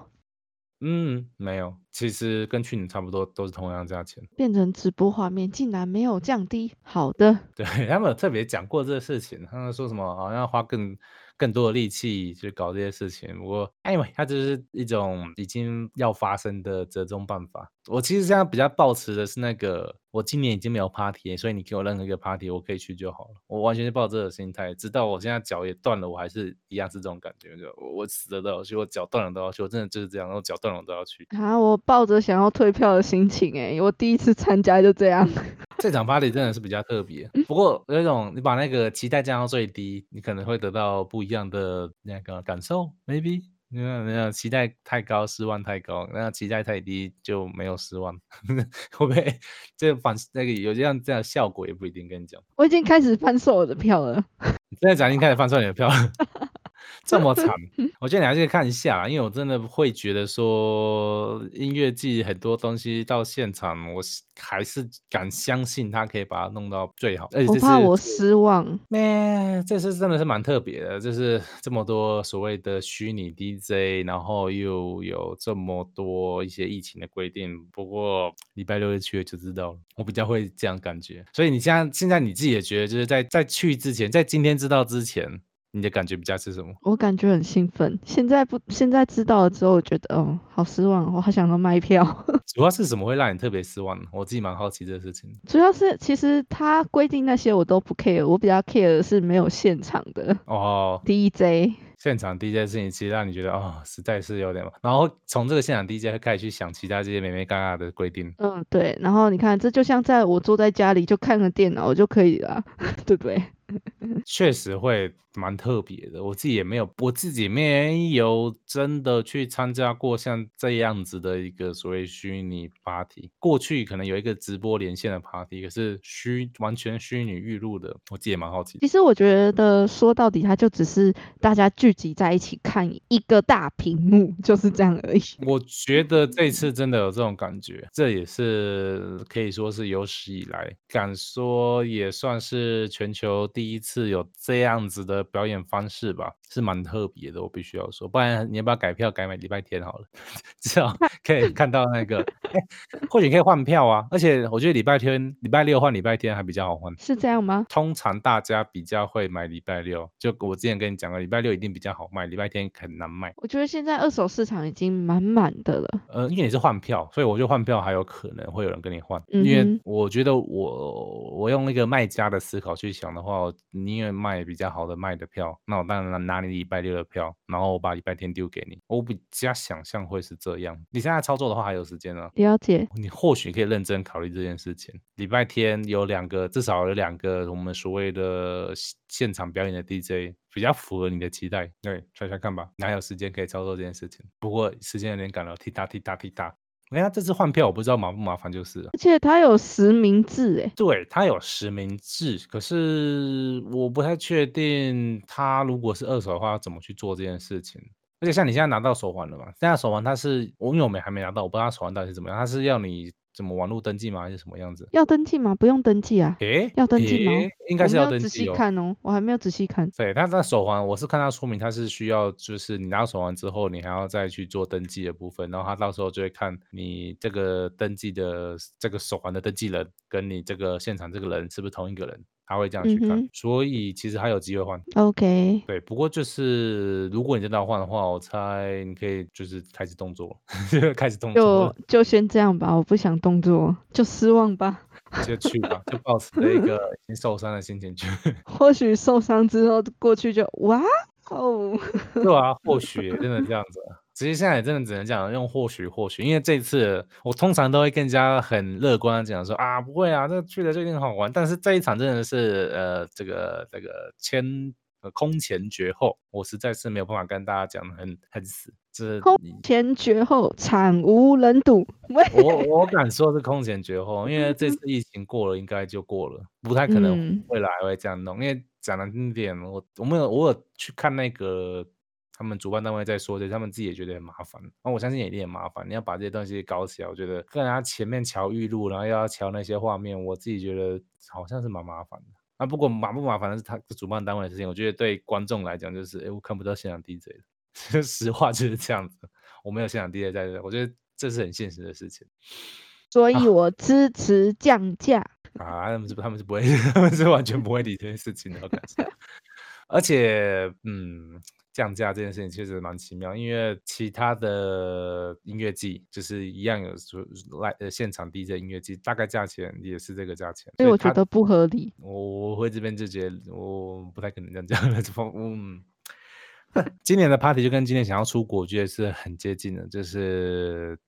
嗯，没有，其实跟去年差不多，都是同样价钱。变成直播画面竟然没有降低。好的，对 他们有特别讲过这个事情，他们说什么好像要花更更多的力气去搞这些事情。不过，anyway，它就是一种已经要发生的折中办法。我其实现在比较抱持的是那个，我今年已经没有 party，所以你给我任何一个 party，我可以去就好了。我完全是抱这个心态，直到我现在脚也断了，我还是一样是这种感觉，就我我死了都要去，我脚断了都要去，我真的就是这样，然后脚断了我都要去。啊，我抱着想要退票的心情哎，我第一次参加就这样。这场 party 真的是比较特别，不过有一种你把那个期待降到最低，你可能会得到不一样的那个感受，maybe 没有没有，期待太高，失望太高；那期待太低，就没有失望。会不会这反那个有这样这样效果也不一定。跟你讲，我已经开始翻售我的票了。你现在讲已经开始翻售你的票了。这么惨，我觉得你还是看一下，因为我真的会觉得说音乐季很多东西到现场，我还是敢相信他可以把它弄到最好。而且我怕我失望。咩？这次真的是蛮特别的，就是这么多所谓的虚拟 DJ，然后又有这么多一些疫情的规定。不过礼拜六日去就知道了，我比较会这样感觉。所以你现在现在你自己也觉得，就是在在去之前，在今天知道之前。你的感觉比较是什么？我感觉很兴奋。现在不，现在知道了之后，我觉得哦，好失望。我好想要卖票。主要是什么会让你特别失望呢？我自己蛮好奇这个事情。主要是其实他规定那些我都不 care，我比较 care 的是没有现场的哦 DJ。现场 DJ 事情其实让你觉得哦，实在是有点。然后从这个现场 DJ 开始去想其他这些美美嘎嘎的规定。嗯，对。然后你看，这就像在我坐在家里就看个电脑就可以了，对不对？确实会蛮特别的，我自己也没有，我自己没有真的去参加过像这样子的一个所谓虚拟 party。过去可能有一个直播连线的 party，可是虚完全虚拟预录的，我自己也蛮好奇。其实我觉得说到底，它就只是大家聚集在一起看一个大屏幕，就是这样而已。我觉得这 次真的有这种感觉，这也是可以说是有史以来，敢说也算是全球第。第一次有这样子的表演方式吧，是蛮特别的，我必须要说。不然你要不要改票改买礼拜天好了，至少 可以看到那个。哎，或许可以换票啊。而且我觉得礼拜天、礼拜六换礼拜天还比较好换，是这样吗？通常大家比较会买礼拜六，就我之前跟你讲了，礼拜六一定比较好卖，礼拜天很难卖。我觉得现在二手市场已经满满的了。呃，因为你是换票，所以我觉得换票还有可能会有人跟你换。因为我觉得我我用那个卖家的思考去想的话。你因为卖比较好的卖的票，那我当然拿你礼拜六的票，然后我把礼拜天丢给你。我比较想象会是这样。你现在操作的话还有时间呢？了解。你或许可以认真考虑这件事情。礼拜天有两个，至少有两个我们所谓的现场表演的 DJ，比较符合你的期待。对，猜猜看吧。哪有时间可以操作这件事情？不过时间有点赶了，踢哒踢哒踢哒。哎，他这次换票我不知道麻不麻烦，就是了。而且他有实名制，哎，对他有实名制，可是我不太确定他如果是二手的话，要怎么去做这件事情。而且像你现在拿到手环了嘛？现在手环它是，我因为我们还没拿到，我不知道手环到底是怎么样，他是要你。怎么网络登记吗？还是什么样子？要登记吗？不用登记啊。诶，要登记吗？应该是要登记。仔细看哦，我还没有仔细看。对，他那手环，我是看他说明，他是需要，就是你拿到手环之后，你还要再去做登记的部分，然后他到时候就会看你这个登记的这个手环的登记人，跟你这个现场这个人是不是同一个人。他会这样去看，所以其实还有机会换。OK，对，不过就是如果你真的要换的话，我猜你可以就是开始动作，开始动作。就就先这样吧，我不想动作，就失望吧。就去吧，就抱持一个 已经受伤的心情去。或许受伤之后过去就哇哦。对啊，或许真的这样子。其实现在也真的只能讲用或许或许，因为这次我通常都会更加很乐观讲说啊不会啊，这去了就一定好玩。但是这一场真的是呃这个这个前空前绝后，我实在是没有办法跟大家讲很很死。这空前绝后，惨无人睹。我我敢说是空前绝后，因为这次疫情过了应该就过了，不太可能未来会这样弄。因为讲难听点，我我们有我有去看那个。他们主办单位在说，这他们自己也觉得很麻烦。那我相信也一定很麻烦。你要把这些东西搞起来，我觉得跟人家前面瞧预录，然后又要瞧那些画面，我自己觉得好像是蛮麻烦的。啊，不过麻不麻烦的是他主办单位的事情。我觉得对观众来讲，就是哎，我看不到现场 DJ 的，实话就是这样子。我没有现场 DJ 在这，我觉得这是很现实的事情。所以我支持降价 啊！他们是不，他们是不会，他们是完全不会理这件事情的，我感觉。而且，嗯。降价这件事情确实蛮奇妙，因为其他的音乐季就是一样有说来呃现场 DJ 音乐季，大概价钱也是这个价钱，所以我觉得不合理。我我会这边就觉得我不太可能这样讲的，这方嗯，今年的 party 就跟今年想要出国，我觉得是很接近的，就是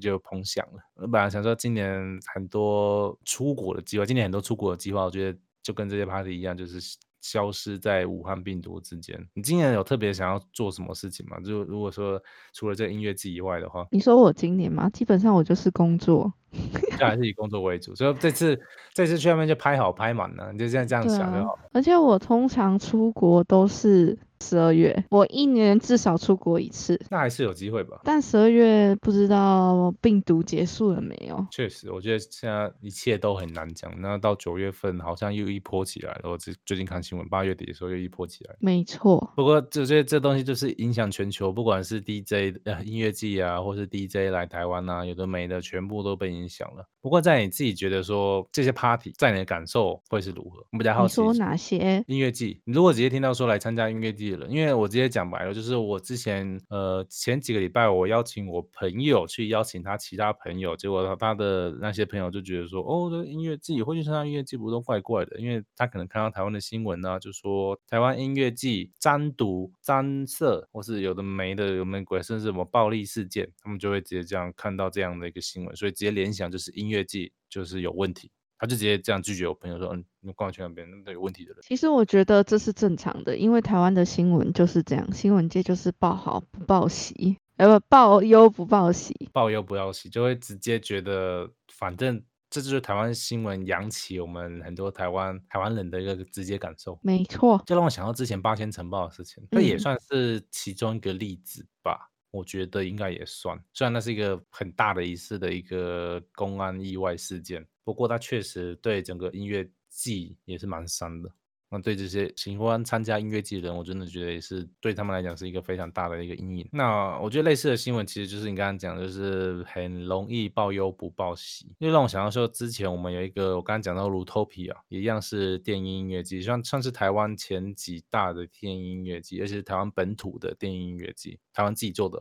就碰响了。我本来想说今年很多出国的计划，今年很多出国的计划，我觉得就跟这些 party 一样，就是。消失在武汉病毒之间。你今年有特别想要做什么事情吗？就如果说除了这音乐季以外的话，你说我今年吗？基本上我就是工作。就还是以工作为主，所以这次这次去那边就拍好拍满了，你就这样这样想就好。而且我通常出国都是。十二月，我一年至少出国一次，那还是有机会吧。但十二月不知道病毒结束了没有？确实，我觉得现在一切都很难讲。那到九月份好像又一波起来了。我最最近看新闻，八月底的时候又一波起来。没错。不过这这这东西就是影响全球，不管是 DJ 呃音乐季啊，或是 DJ 来台湾啊，有的没的，全部都被影响了。不过在你自己觉得说这些 party，在你的感受会是如何？我比较好奇。你说哪些音乐季？你如果直接听到说来参加音乐季的人。因为我直接讲白了，就是我之前呃前几个礼拜我邀请我朋友去邀请他其他朋友，结果他他的那些朋友就觉得说，哦，这音乐季会去参加音乐季不都怪怪的，因为他可能看到台湾的新闻呢，就说台湾音乐季沾毒、沾色，或是有的没的有没鬼，甚至什么暴力事件，他们就会直接这样看到这样的一个新闻，所以直接联想就是音乐季就是有问题。他就直接这样拒绝我朋友说：“嗯，你光去那边，那都有问题的人。”其实我觉得这是正常的，因为台湾的新闻就是这样，新闻界就是报好不报喜，呃，不报忧不报喜，报忧不报喜，就会直接觉得反正这就是台湾新闻扬起我们很多台湾台湾人的一个直接感受。没错，就让我想到之前八仙城报的事情，这也算是其中一个例子吧。我觉得应该也算，虽然那是一个很大的一次的一个公安意外事件，不过它确实对整个音乐季也是蛮伤的。那对这些喜欢参加音乐季的人，我真的觉得也是对他们来讲是一个非常大的一个阴影。那我觉得类似的新闻，其实就是你刚刚讲，就是很容易报忧不报喜，就让我想到说，之前我们有一个我刚刚讲到 Rutopia，一样是电音音乐季，算算是台湾前几大的电音音乐季，而且是台湾本土的电音音乐季，台湾自己做的。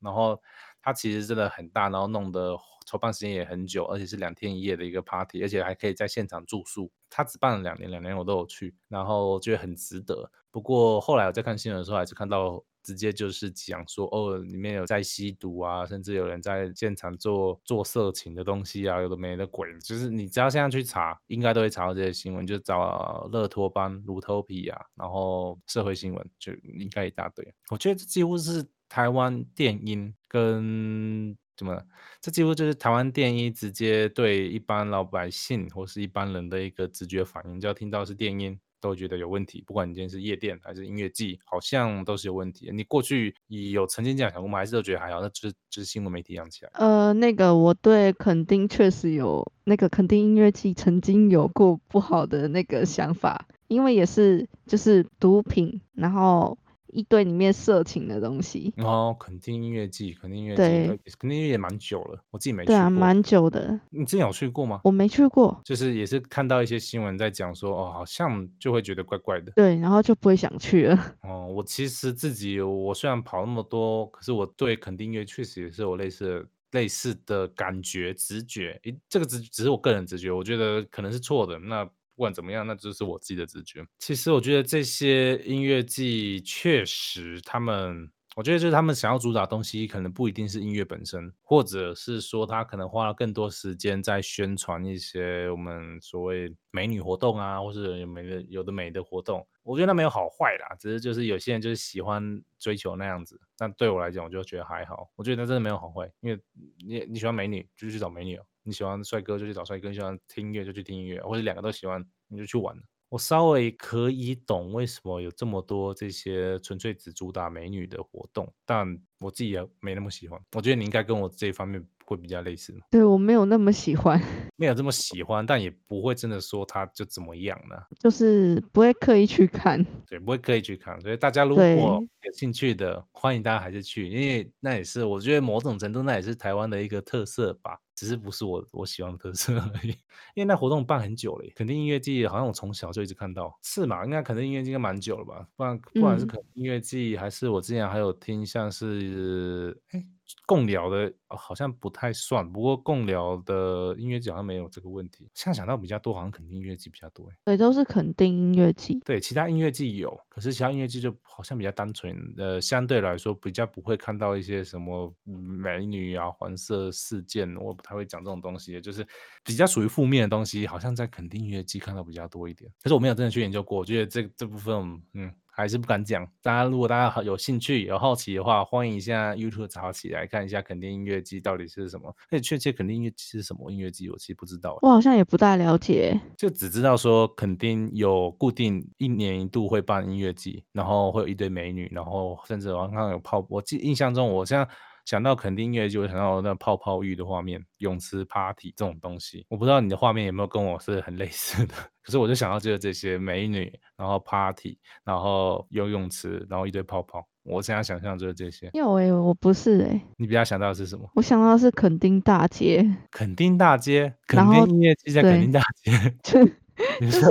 然后它其实真的很大，然后弄得筹办时间也很久，而且是两天一夜的一个 party，而且还可以在现场住宿。他只办了两年，两年我都有去，然后觉得很值得。不过后来我在看新闻的时候，还是看到直接就是讲说，哦，里面有在吸毒啊，甚至有人在现场做做色情的东西啊，有的没的鬼。就是你只要现在去查，应该都会查到这些新闻，就找乐托邦、鲁托皮啊，然后社会新闻就应该一大堆。我觉得这几乎是台湾电音跟。怎么？这几乎就是台湾电音直接对一般老百姓或是一般人的一个直觉反应，只要听到是电音，都觉得有问题。不管你今天是夜店还是音乐季，好像都是有问题。你过去有曾经这样想过吗？还是都觉得还好？那就是就是新闻媒体养起来。呃，那个我对肯定确实有那个肯定音乐季曾经有过不好的那个想法，因为也是就是毒品，然后。一堆里面色情的东西哦，肯定音乐季，肯定音乐季，肯定音乐也蛮久了，我自己没去过。对啊，蛮久的。你之前有去过吗？我没去过，就是也是看到一些新闻在讲说，哦，好像就会觉得怪怪的。对，然后就不会想去了。哦，我其实自己，我虽然跑那么多，可是我对肯定音乐确实也是有类似类似的感觉、直觉。诶，这个直只是我个人直觉，我觉得可能是错的。那。不管怎么样，那就是我自己的直觉。其实我觉得这些音乐季确实，他们，我觉得就是他们想要主打东西，可能不一定是音乐本身，或者是说他可能花了更多时间在宣传一些我们所谓美女活动啊，或是有美的有的美的活动。我觉得那没有好坏啦，只是就是有些人就是喜欢追求那样子。但对我来讲，我就觉得还好。我觉得那真的没有好坏，因为你你喜欢美女，就去找美女哦。你喜欢帅哥就去找帅哥，你喜欢听音乐就去听音乐，或者两个都喜欢你就去玩。我稍微可以懂为什么有这么多这些纯粹只主打美女的活动，但我自己也没那么喜欢。我觉得你应该跟我这一方面会比较类似。对我没有那么喜欢，没有这么喜欢，但也不会真的说他就怎么样呢？就是不会刻意去看，对，不会刻意去看。所以大家如果有兴趣的，欢迎大家还是去，因为那也是我觉得某种程度那也是台湾的一个特色吧。只是不是我我喜欢的特色而已，因为那活动办很久了，肯定音乐季好像我从小就一直看到，是嘛？应该肯定音乐季应该蛮久了吧？不然不管是肯音乐季还是我之前还有听像是哎共聊的好像不太算，不过共聊的音乐季好像没有这个问题。现在想到比较多，好像肯定音乐季比较多。对，都是肯定音乐季。对，其他音乐季有，可是其他音乐季就好像比较单纯，呃，相对来说比较不会看到一些什么美女啊、黄色事件，我不太会讲这种东西，就是比较属于负面的东西，好像在肯定音乐季看到比较多一点。可是我没有真的去研究过，我觉得这这部分，嗯。还是不敢讲。大家如果大家有兴趣、有好奇的话，欢迎一下 YouTube 找起来看一下肯定音乐季到底是什么。而且确切肯定音乐季是什么音乐季，我其实不知道。我好像也不大了解，就只知道说肯定有固定一年一度会办音乐季，然后会有一堆美女，然后甚至网上有泡。我记印象中，我现在。想到肯定音乐就会想到那泡泡浴的画面、泳池 party 这种东西。我不知道你的画面有没有跟我是很类似的，可是我就想到就是这些美女，然后 party，然后游泳池，然后一堆泡泡。我现在想象就是这些。有诶，我不是诶。你比较想到的是什么？我想到是垦丁大街。垦丁大街，垦丁音乐季在垦丁大街。就是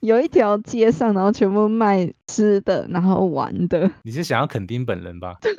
有一条街上，然后全部卖吃的，然后玩的。你是想要垦丁本人吧？对，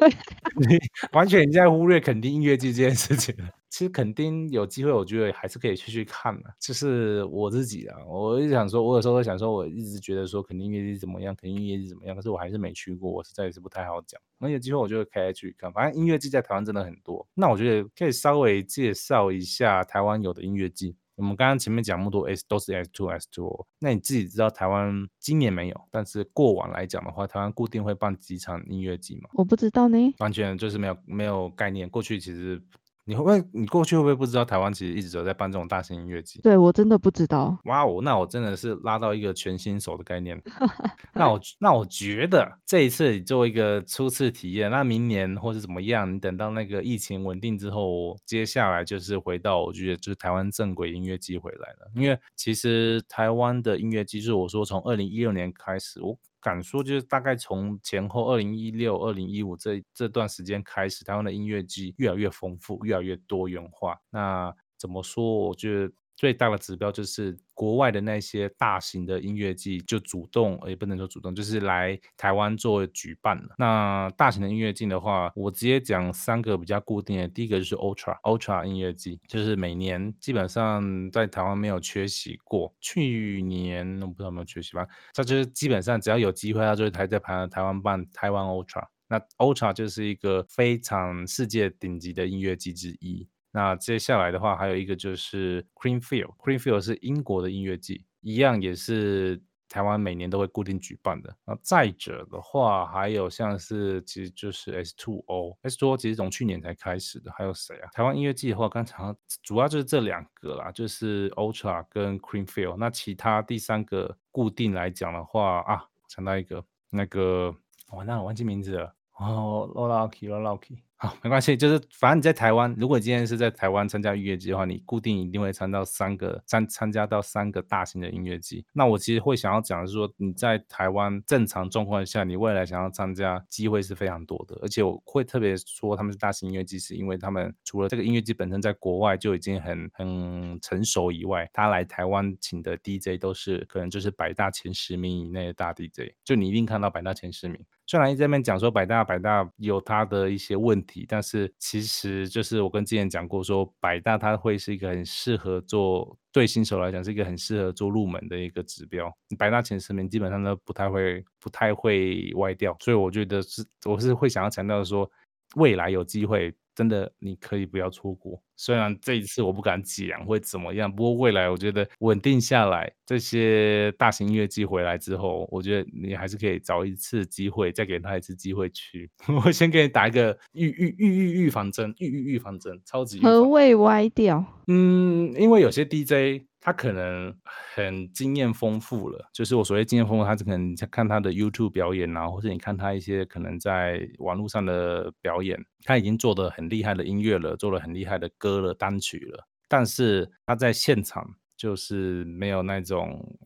完全你在忽略垦丁音乐季这件事情了。其实垦丁有机会，我觉得还是可以去去看的。就是我自己啊，我一直想说，我有时候会想说，我一直觉得说垦丁音乐季怎么样，肯丁音乐季怎么样，可是我还是没去过，我实在是不太好讲。那有机会我就可以去看。反正音乐季在台湾真的很多，那我觉得可以稍微介绍一下台湾有的音乐季。我们刚刚前面讲那么多 S 都是 S two S two，那你自己知道台湾今年没有，但是过往来讲的话，台湾固定会办几场音乐季吗？我不知道呢，完全就是没有没有概念。过去其实。你会不会？你过去会不会不知道台湾其实一直都在办这种大型音乐季？对我真的不知道。哇哦，那我真的是拉到一个全新手的概念。那我那我觉得这一次做一个初次体验，那明年或是怎么样？你等到那个疫情稳定之后，接下来就是回到我觉得就是台湾正轨音乐季回来了。因为其实台湾的音乐季，就是我说从二零一六年开始，我。敢说就是大概从前后二零一六、二零一五这这段时间开始，台湾的音乐季越来越丰富，越来越多元化。那怎么说？我觉得。最大的指标就是国外的那些大型的音乐季就主动，也不能说主动，就是来台湾做举办了。那大型的音乐季的话，我直接讲三个比较固定的。第一个就是 Ultra Ultra 音乐季，就是每年基本上在台湾没有缺席过。去年我不知道有没有缺席吧？它就是基本上只要有机会，它就会台在台台湾办台湾 Ultra。那 Ultra 就是一个非常世界顶级的音乐季之一。那接下来的话，还有一个就是 Creamfield，Creamfield 是英国的音乐季，一样也是台湾每年都会固定举办的。那再者的话，还有像是其实就是 S2O，S2O 其实从去年才开始的。还有谁啊？台湾音乐季的话，刚才主要就是这两个啦，就是 Ultra 跟 Creamfield。那其他第三个固定来讲的话啊，想到一个那个，完蛋了，忘记名字了。哦，Lucky，Lucky。好，没关系，就是反正你在台湾，如果今天是在台湾参加音乐季的话，你固定一定会参到三个参参加到三个大型的音乐季。那我其实会想要讲的是说，你在台湾正常状况下，你未来想要参加机会是非常多的。而且我会特别说他们是大型音乐季，是因为他们除了这个音乐季本身在国外就已经很很成熟以外，他来台湾请的 DJ 都是可能就是百大前十名以内的大 DJ，就你一定看到百大前十名。虽然一直在那边讲说百大百大有它的一些问题，但是其实就是我跟之前讲过说百大它会是一个很适合做对新手来讲是一个很适合做入门的一个指标。百大前十名基本上都不太会不太会歪掉，所以我觉得是我是会想要强调说未来有机会。真的，你可以不要出国。虽然这一次我不敢讲会怎么样，不过未来我觉得稳定下来，这些大型音乐季回来之后，我觉得你还是可以找一次机会，再给他一次机会去。我先给你打一个预预预预预防针，预预预防针，超级何谓歪掉？嗯，因为有些 DJ。他可能很经验丰富了，就是我所谓经验丰富，他可能看他的 YouTube 表演啊，或者你看他一些可能在网络上的表演，他已经做的很厉害的音乐了，做了很厉害的歌了、单曲了，但是他在现场就是没有那种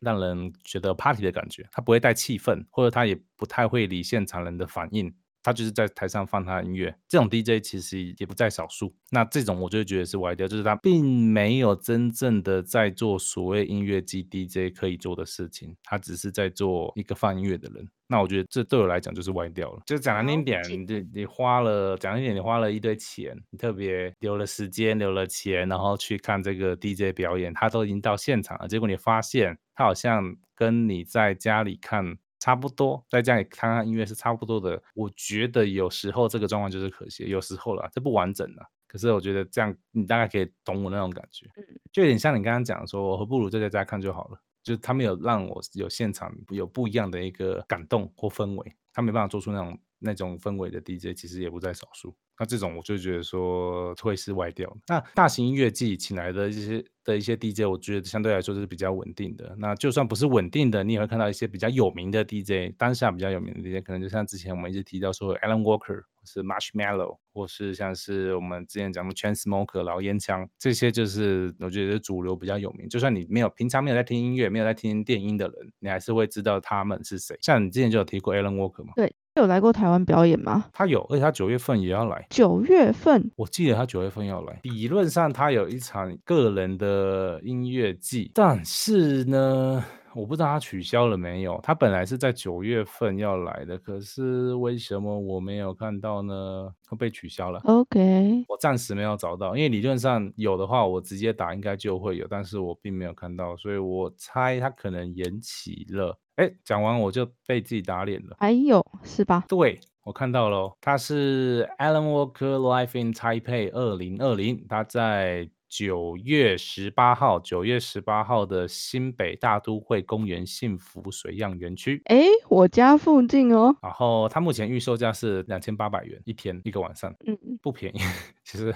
让人觉得 party 的感觉，他不会带气氛，或者他也不太会理现场人的反应。他就是在台上放他的音乐，这种 DJ 其实也不在少数。那这种我就觉得是歪掉，就是他并没有真正的在做所谓音乐机 DJ 可以做的事情，他只是在做一个放音乐的人。那我觉得这对我来讲就是歪掉了。就讲难听点，你你花了讲难听点，你花了一堆钱，你特别留了时间、留了钱，然后去看这个 DJ 表演，他都已经到现场了，结果你发现他好像跟你在家里看差不多，在家里看看音乐是差不多的。我觉得有时候这个状况就是可惜，有时候啦，这不完整了。可是我觉得这样，你大概可以懂我那种感觉，就有点像你刚刚讲说，我何不如就在家看就好了。就是他们有让我有现场有不一样的一个感动或氛围，他没办法做出那种那种氛围的 DJ，其实也不在少数。那这种我就觉得说会是歪掉。那大型音乐季请来的一些的一些 DJ，我觉得相对来说是比较稳定的。那就算不是稳定的，你也会看到一些比较有名的 DJ，当下比较有名的 DJ，可能就像之前我们一直提到说 Alan Walker。是 Marshmallow，或是像是我们之前讲的 Chain Smoker 老烟枪，这些就是我觉得主流比较有名。就算你没有平常没有在听音乐，没有在听电音的人，你还是会知道他们是谁。像你之前就有提过 Alan Walker 吗？对，有来过台湾表演吗？他有，而且他九月份也要来。九月份，我记得他九月份要来。理论上他有一场个人的音乐季，但是呢。我不知道他取消了没有，他本来是在九月份要来的，可是为什么我没有看到呢？他被取消了。OK，我暂时没有找到，因为理论上有的话，我直接打应该就会有，但是我并没有看到，所以我猜他可能延期了。哎，讲完我就被自己打脸了。还有是吧？对，我看到了，他是 Alan Walker Life in Taipei 二零二零，他在。九月十八号，九月十八号的新北大都会公园幸福水漾园区，哎，我家附近哦。然后它目前预售价是两千八百元一天一个晚上，嗯，不便宜，其实。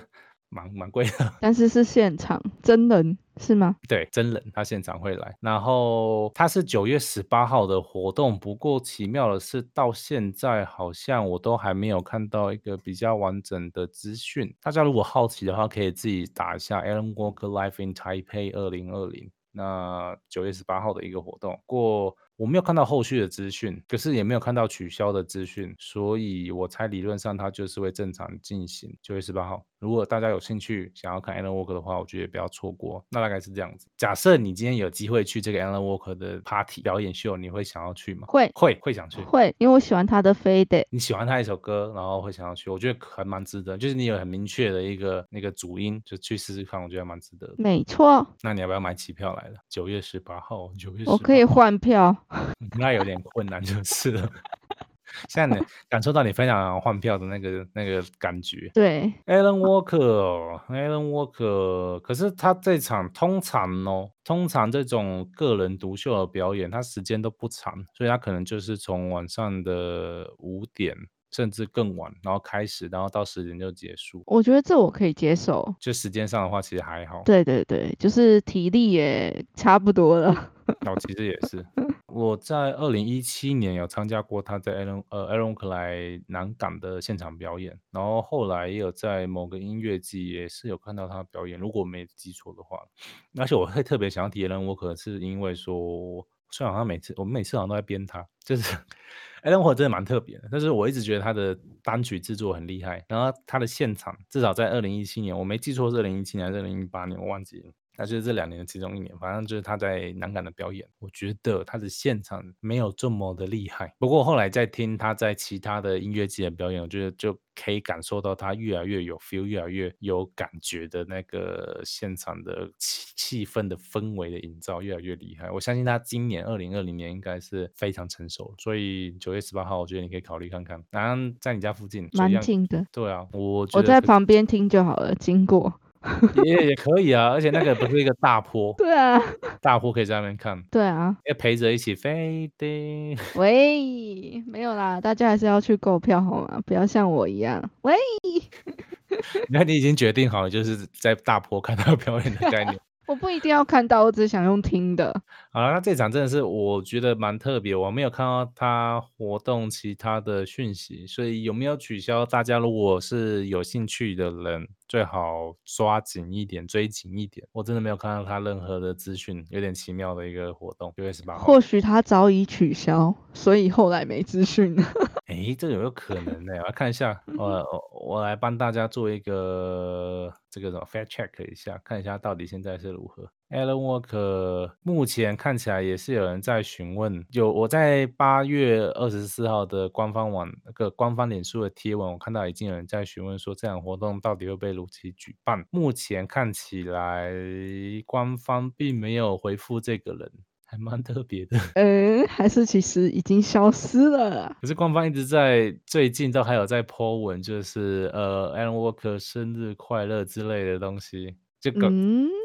蛮 蛮贵的，但是是现场真人是吗？对，真人他现场会来，然后他是九月十八号的活动。不过奇妙的是，到现在好像我都还没有看到一个比较完整的资讯。大家如果好奇的话，可以自己打一下 Alan Walker Life in Taipei 二零二零。那九月十八号的一个活动过。我没有看到后续的资讯，可是也没有看到取消的资讯，所以我猜理论上它就是会正常进行。九月十八号，如果大家有兴趣想要看 Alan Walker 的话，我觉得不要错过。那大概是这样子。假设你今天有机会去这个 Alan Walker 的 party 表演秀，你会想要去吗？会会会想去，会，因为我喜欢他的《飞的》。你喜欢他一首歌，然后会想要去，我觉得还蛮值得。就是你有很明确的一个那个主音，就去试试看，我觉得蛮值得。没错。那你要不要买机票来了？九月十八号，九月我可以换票。那有点困难就是了。现在你感受到你分享换票的那个那个感觉。对，Alan Walker，Alan Walker，可是他这场通常哦，通常这种个人独秀的表演，他时间都不长，所以他可能就是从晚上的五点。甚至更晚，然后开始，然后到十点就结束。我觉得这我可以接受。就时间上的话，其实还好。对对对，就是体力也差不多了。那其实也是，我在二零一七年有参加过他在艾伦呃艾伦克莱南港的现场表演，然后后来也有在某个音乐季也是有看到他表演，如果没记错的话。而且我会特别想要提艾伦沃克，是因为说，虽然好像每次我们每次好像都在编他，就是。艾伦沃真的蛮特别的，但是我一直觉得他的单曲制作很厉害，然后他的现场至少在二零一七年，我没记错是二零一七年还是二零一八年，我忘记了。那就是这两年的其中一年，反正就是他在南港的表演，我觉得他的现场没有这么的厉害。不过后来在听他在其他的音乐节的表演，我觉得就可以感受到他越来越有 feel，越来越有感觉的那个现场的气气氛的氛围的营造越来越厉害。我相信他今年二零二零年应该是非常成熟，所以九月十八号，我觉得你可以考虑看看。然后在你家附近，蛮近的。对啊，我我在旁边听就好了，经过。也也可以啊，而且那个不是一个大坡，对啊，大坡可以在那边看，对啊，要陪着一起飞的。喂，没有啦，大家还是要去购票好吗？不要像我一样。喂，那你已经决定好了，就是在大坡看到表演的概念。我不一定要看到，我只想用听的。好了，那这场真的是我觉得蛮特别，我没有看到他活动其他的讯息，所以有没有取消？大家如果是有兴趣的人，最好抓紧一点，追紧一点。我真的没有看到他任何的资讯，有点奇妙的一个活动，六月十八号。或许他早已取消，所以后来没资讯。哎，这有没有可能呢？我来看一下，我我来帮大家做一个这个什么 fact check 一下，看一下到底现在是如何。Alan Walker 目前看起来也是有人在询问，有我在八月二十四号的官方网那个官方脸书的贴文，我看到已经有人在询问说这场活动到底会被如期举办。目前看起来官方并没有回复这个人。还蛮特别的，嗯，还是其实已经消失了。可是官方一直在最近都还有在 po 文，就是呃，Alan Walker 生日快乐之类的东西，就搞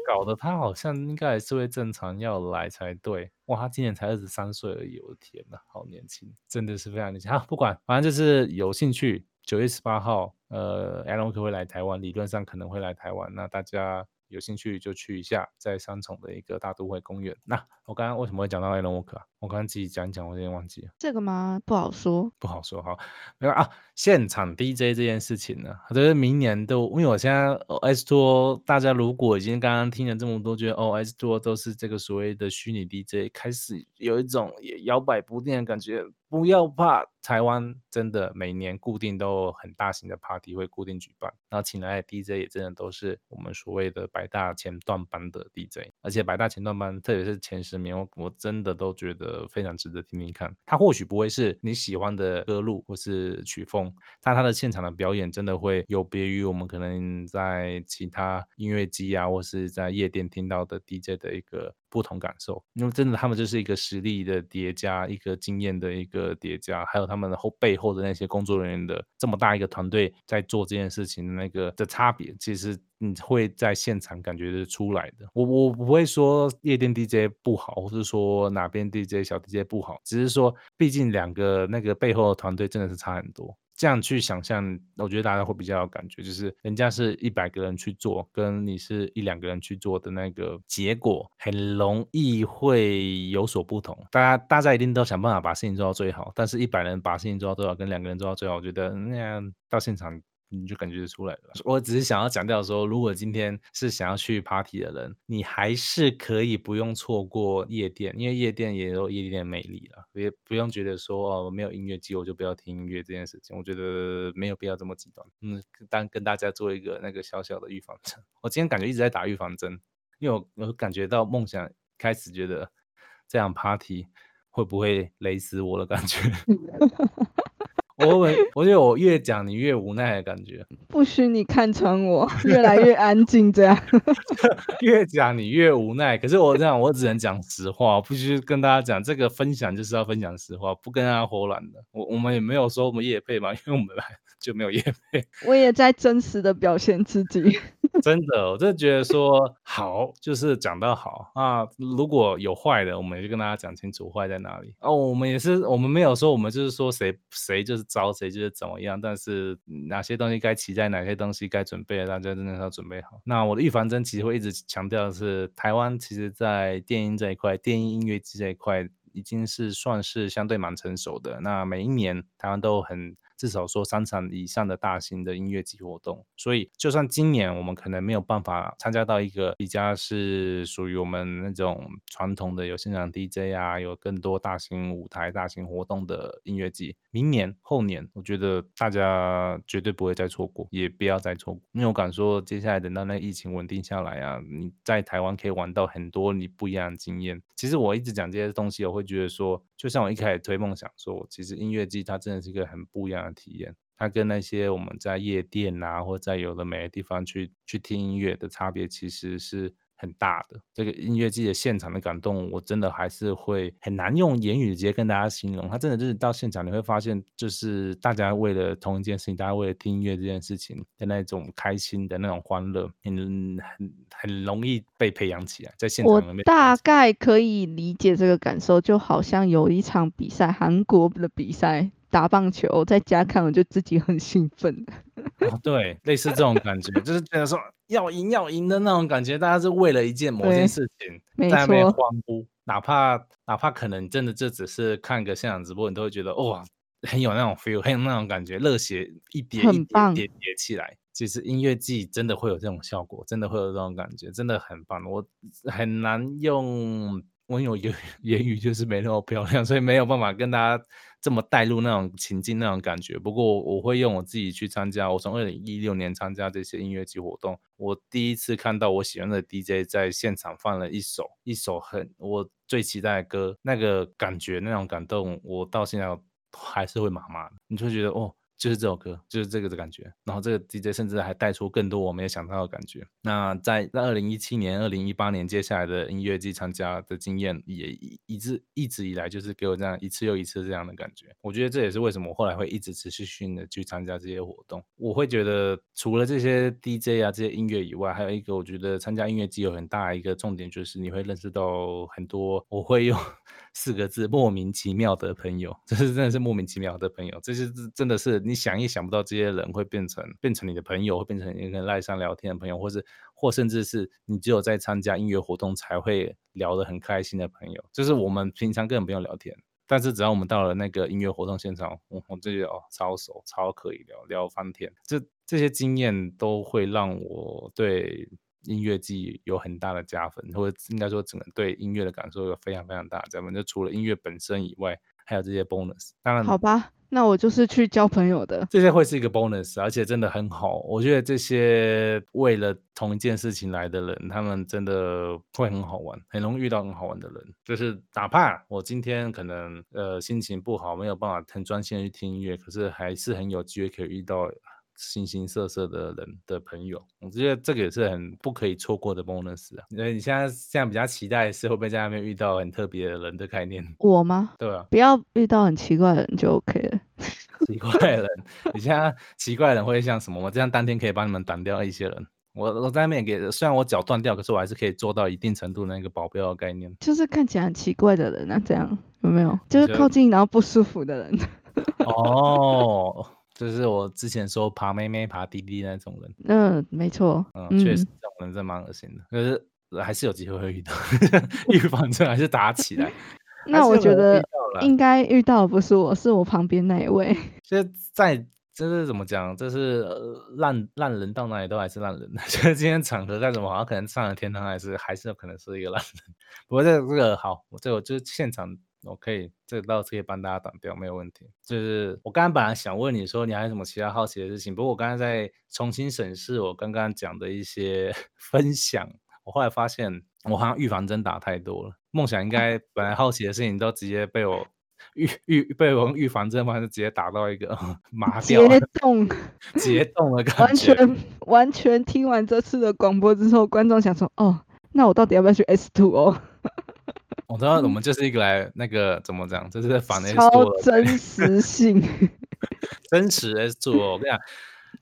搞得他好像应该还是会正常要来才对。哇，他今年才二十三岁而已，我的天呐，好年轻，真的是非常年轻。好，不管，反正就是有兴趣，九月十八号，呃，Alan Walker 会来台湾，理论上可能会来台湾，那大家。有兴趣就去一下，在三重的一个大都会公园。那我刚刚为什么会讲到艾伦沃克？我刚刚自己讲一讲，我有点忘记了。这个吗？不好说，不好说。好，没有啊。现场 DJ 这件事情呢，我觉得明年都，因为我现在 S Two，大家如果已经刚刚听了这么多，觉得哦 S Two 都是这个所谓的虚拟 DJ，开始有一种摇摆不定的感觉。不要怕，台湾真的每年固定都有很大型的 party 会固定举办，然后请来的 DJ 也真的都是我们所谓的百大前段班的 DJ，而且百大前段班，特别是前十我我真的都觉得非常值得听听看。他或许不会是你喜欢的歌路或是曲风，但他的现场的表演真的会有别于我们可能在其他音乐机啊或是在夜店听到的 DJ 的一个。不同感受，因为真的，他们就是一个实力的叠加，一个经验的一个叠加，还有他们后背后的那些工作人员的这么大一个团队在做这件事情的那个的差别，其实你会在现场感觉是出来的。我我不会说夜店 DJ 不好，或是说哪边 DJ 小 DJ 不好，只是说，毕竟两个那个背后的团队真的是差很多。这样去想象，我觉得大家会比较有感觉，就是人家是一百个人去做，跟你是一两个人去做的那个结果，很容易会有所不同。大家大家一定都想办法把事情做到最好，但是一百人把事情做到最好，跟两个人做到最好，我觉得那样到现场。你就感觉出来了。我只是想要强调说，如果今天是想要去 party 的人，你还是可以不用错过夜店，因为夜店也有夜店的魅力了，也不用觉得说哦没有音乐机我就不要听音乐这件事情，我觉得没有必要这么极端。嗯，当跟大家做一个那个小小的预防针。我今天感觉一直在打预防针，因为我我感觉到梦想开始觉得这样 party 会不会雷死我的感觉。我我我觉得我越讲你越无奈的感觉，不许你看穿我，越来越安静这样，越讲你越无奈。可是我这样，我只能讲实话，必须跟大家讲，这个分享就是要分享实话，不跟大家胡乱的。我我们也没有说我们叶配嘛，因为我们来。就没有叶配，我也在真实的表现自己。真的，我真的觉得说好，就是讲到好啊。如果有坏的，我们就跟大家讲清楚坏在哪里。哦，我们也是，我们没有说我们就是说谁谁就是招，谁就是怎么样。但是哪些东西该期待，哪些东西该准备，大家真的要准备好。那我的预防针其实会一直强调的是，台湾其实在电音这一块，电音音乐机这一块已经是算是相对蛮成熟的。那每一年台湾都很。至少说三场以上的大型的音乐季活动，所以就算今年我们可能没有办法参加到一个比较是属于我们那种传统的有现场 DJ 啊，有更多大型舞台、大型活动的音乐季，明年后年，我觉得大家绝对不会再错过，也不要再错过，因为我敢说，接下来等到那疫情稳定下来啊，你在台湾可以玩到很多你不一样的经验。其实我一直讲这些东西，我会觉得说，就像我一开始推梦想说，其实音乐季它真的是一个很不一样的。体验，它跟那些我们在夜店啊，或在有的每个地方去去听音乐的差别，其实是。很大的这个音乐季的现场的感动，我真的还是会很难用言语直接跟大家形容。他真的就是到现场你会发现，就是大家为了同一件事情，大家为了听音乐这件事情的那种开心的那种欢乐，很很很容易被培养起来。在现场里面，大概可以理解这个感受，就好像有一场比赛，韩国的比赛打棒球，在家看我就自己很兴奋。哦，对，类似这种感觉，就是觉得说要赢要赢的那种感觉，大家是为了一件某件事情在那边欢呼，哪怕哪怕可能真的这只是看个现场直播，你都会觉得哇，很有那种 feel，很有那种感觉，热血一叠一叠叠叠起来。其实音乐季真的会有这种效果，真的会有这种感觉，真的很棒。我很难用。我有言 言语就是没那么漂亮，所以没有办法跟大家这么带入那种情境那种感觉。不过我会用我自己去参加，我从二零一六年参加这些音乐季活动，我第一次看到我喜欢的 DJ 在现场放了一首一首很我最期待的歌，那个感觉那种感动，我到现在还是会麻麻的。你就觉得哦。就是这首歌，就是这个的感觉。然后这个 DJ 甚至还带出更多我没有想到的感觉。那在在二零一七年、二零一八年接下来的音乐季参加的经验，也一一直一直以来就是给我这样一次又一次这样的感觉。我觉得这也是为什么我后来会一直持续性的去参加这些活动。我会觉得除了这些 DJ 啊这些音乐以外，还有一个我觉得参加音乐季有很大一个重点，就是你会认识到很多我会用 四个字莫名其妙的朋友。这是真的是莫名其妙的朋友，这些真的是。你想也想不到，这些人会变成变成你的朋友，会变成一个赖上聊天的朋友，或是或甚至是你只有在参加音乐活动才会聊得很开心的朋友。就是我们平常根本不用聊天，但是只要我们到了那个音乐活动现场，我我这些哦超熟，超可以聊聊翻天。这这些经验都会让我对音乐季有很大的加分，或者应该说整个对音乐的感受有非常非常大的加分。就除了音乐本身以外，还有这些 bonus。当然，好吧。那我就是去交朋友的，这些会是一个 bonus，而且真的很好。我觉得这些为了同一件事情来的人，他们真的会很好玩，很容易遇到很好玩的人。就是哪怕我今天可能呃心情不好，没有办法很专心的去听音乐，可是还是很有机会可以遇到。形形色色的人的朋友，我觉得这个也是很不可以错过的 bonus 啊。因为你现在现在比较期待是会不会在那边遇到很特别的人的概念？我吗？对啊，不要遇到很奇怪的人就 OK 了。奇怪的人，你现在奇怪的人会像什么？我这样当天可以帮你们挡掉一些人。我我在那边给，虽然我脚断掉，可是我还是可以做到一定程度那个保镖的概念。就是看起来很奇怪的人啊，这样有没有？就是靠近然后不舒服的人。哦。就是我之前说爬妹妹、爬滴滴那种人，嗯，没错，嗯，确实这种人真蛮恶心的。可是还是有机会会遇到，预防针还是打起来。那我觉得应该遇到不是我，是我旁边那一位。就在这是怎么讲？这是烂烂人到哪里都还是烂人。就是今天场合再怎么好，可能上了天堂还是还是有可能是一个烂人。不过这这个好，我这我就现场。我可以，这个倒是可以帮大家挡掉，没有问题。就是我刚刚本来想问你说，你还有什么其他好奇的事情？不过我刚刚在重新审视我刚刚讲的一些 分享，我后来发现我好像预防针打太多了。梦想应该本来好奇的事情都直接被我预预被我用预防针，反正直接打到一个 麻掉、结冻、结冻的感觉。完 全完全听完这次的广播之后，观众想说：哦，那我到底要不要去 S Two 哦？我知道我们就是一个来那个怎么讲，就是在反 S 超真 实性，真实 S 做。我跟你讲，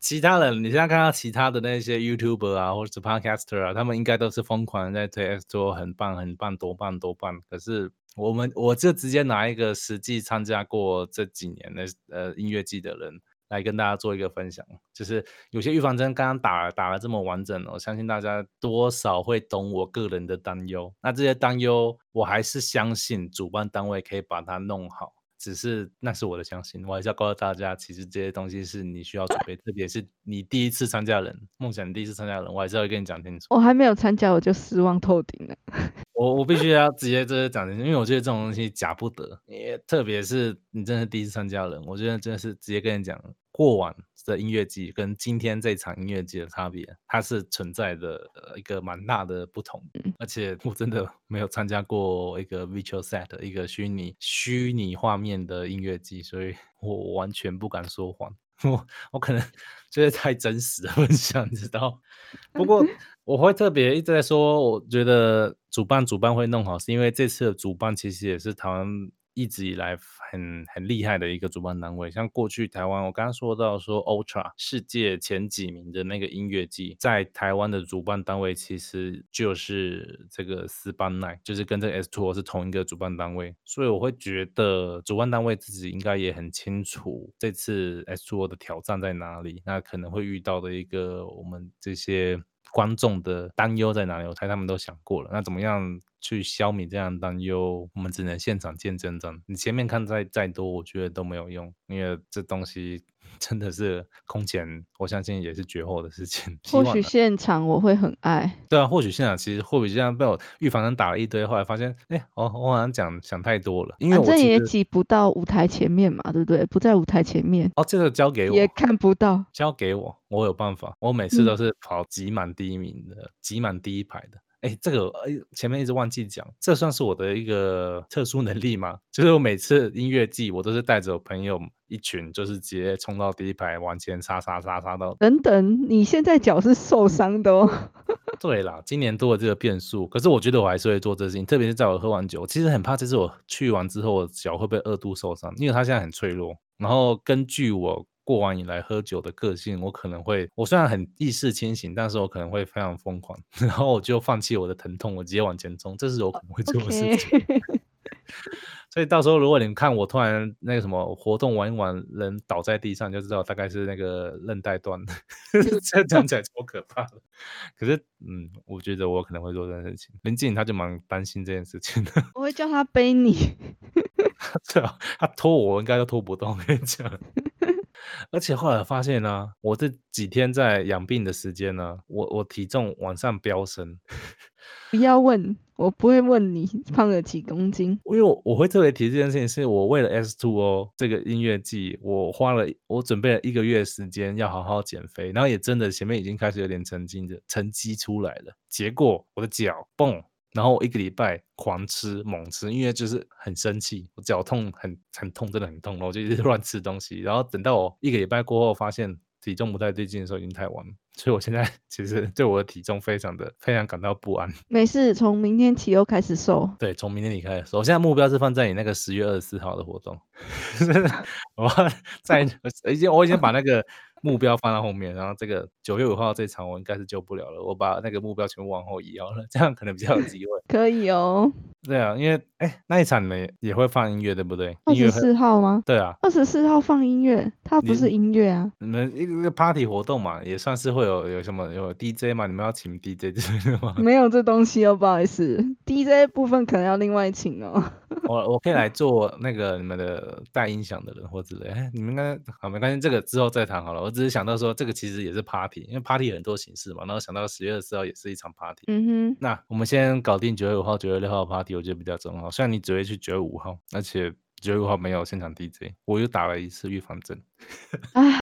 其他人你现在看到其他的那些 YouTuber 啊，或者是 Podcaster 啊，他们应该都是疯狂在推 S 做，很棒很棒，多棒多棒。可是我们我就直接拿一个实际参加过这几年的呃音乐季的人。来跟大家做一个分享，就是有些预防针刚刚打打了这么完整，我相信大家多少会懂我个人的担忧。那这些担忧，我还是相信主办单位可以把它弄好。只是那是我的相信，我还是要告诉大家，其实这些东西是你需要准备，特别是你第一次参加人，梦想第一次参加人，我还是要跟你讲清楚。我还没有参加，我就失望透顶了。我我必须要直接这些讲清楚，因为我觉得这种东西假不得，也特别是你真的第一次参加人，我觉得真的是直接跟你讲。过往的音乐季跟今天这场音乐季的差别，它是存在的一个蛮大的不同。而且我真的没有参加过一个 virtual set 一个虚拟虚拟画面的音乐季，所以我完全不敢说谎。我我可能觉得太真实的分享，你知道？不过我会特别一直在说，我觉得主办主办会弄好，是因为这次的主办其实也是台湾。一直以来很很厉害的一个主办单位。像过去台湾，我刚刚说到说 Ultra 世界前几名的那个音乐季，在台湾的主办单位其实就是这个斯班奈，就是跟这个 S2O 是同一个主办单位。所以我会觉得主办单位自己应该也很清楚这次 S2O 的挑战在哪里，那可能会遇到的一个我们这些。观众的担忧在哪里？我猜他们都想过了。那怎么样去消弭这样担忧？我们只能现场见真章。你前面看再再多，我觉得都没有用，因为这东西 真的是空前，我相信也是绝后的事情。或许现场我会很爱。对啊，或许现场其实或许这样被我预防针打了一堆，后来发现，哎，我我好像讲想太多了，因为这也挤不到舞台前面嘛，对不对？不在舞台前面。哦，这个交给我。也看不到。交给我。我有办法，我每次都是跑挤满第一名的，挤满第一排的。哎，这个哎，前面一直忘记讲，这算是我的一个特殊能力吗？就是我每次音乐季，我都是带着我朋友一群，就是直接冲到第一排，往前杀杀杀杀到。等等，你现在脚是受伤的哦。对啦，今年多了这个变数，可是我觉得我还是会做这事情，特别是在我喝完酒，其实很怕这次我去完之后，我脚会不会二度受伤？因为它现在很脆弱。然后根据我。过往以来喝酒的个性，我可能会，我虽然很意识清醒，但是我可能会非常疯狂，然后我就放弃我的疼痛，我直接往前冲，这是我可能会做的事情。所以到时候如果你们看我突然那个什么活动玩一玩，人倒在地上，就知道大概是那个韧带断了，这讲起来超可怕的。可是，嗯，我觉得我可能会做这件事情。林静他就蛮担心这件事情的。我会叫他背你。对啊，他拖我应该都拖不动，我跟你讲。而且后来发现呢，我这几天在养病的时间呢，我我体重往上飙升。不要问，我不会问你胖了几公斤，因为我我会特别提这件事情，是我为了 S Two O 这个音乐季，我花了我准备了一个月时间要好好减肥，然后也真的前面已经开始有点成绩的成绩出来了，结果我的脚蹦。然后我一个礼拜狂吃猛吃，因为就是很生气，我脚痛很很痛，真的很痛，我就一直 乱吃东西。然后等到我一个礼拜过后，发现体重不太对劲的时候，已经太晚了。所以我现在 其实对我的体重非常的非常感到不安。没事，从明天起又开始瘦。对，从明天起开始瘦。我现在目标是放在你那个十月二十四号的活动。我在已经我已经把那个。目标放到后面，然后这个九月五号这场我应该是救不了了，我把那个目标全部往后移了，这样可能比较有机会。可以哦。对啊，因为哎那一场你们也会放音乐对不对？二十四号吗？对啊，二十四号放音乐，它不是音乐啊。你们一个 party 活动嘛，也算是会有有什么有 DJ 嘛？你们要请 DJ 之类的吗？没有这东西哦，不好意思，DJ 部分可能要另外请哦。我我可以来 做那个你们的带音响的人或之类，哎，你们应该好没关系，这个之后再谈好了。我只是想到说，这个其实也是 party，因为 party 很多形式嘛。然后想到十月二十号也是一场 party。嗯哼。那我们先搞定九月五号、九月六号 party，我觉得比较重要。虽然你只会去九月五号，而且九月五号没有现场 DJ，我又打了一次预防针。啊。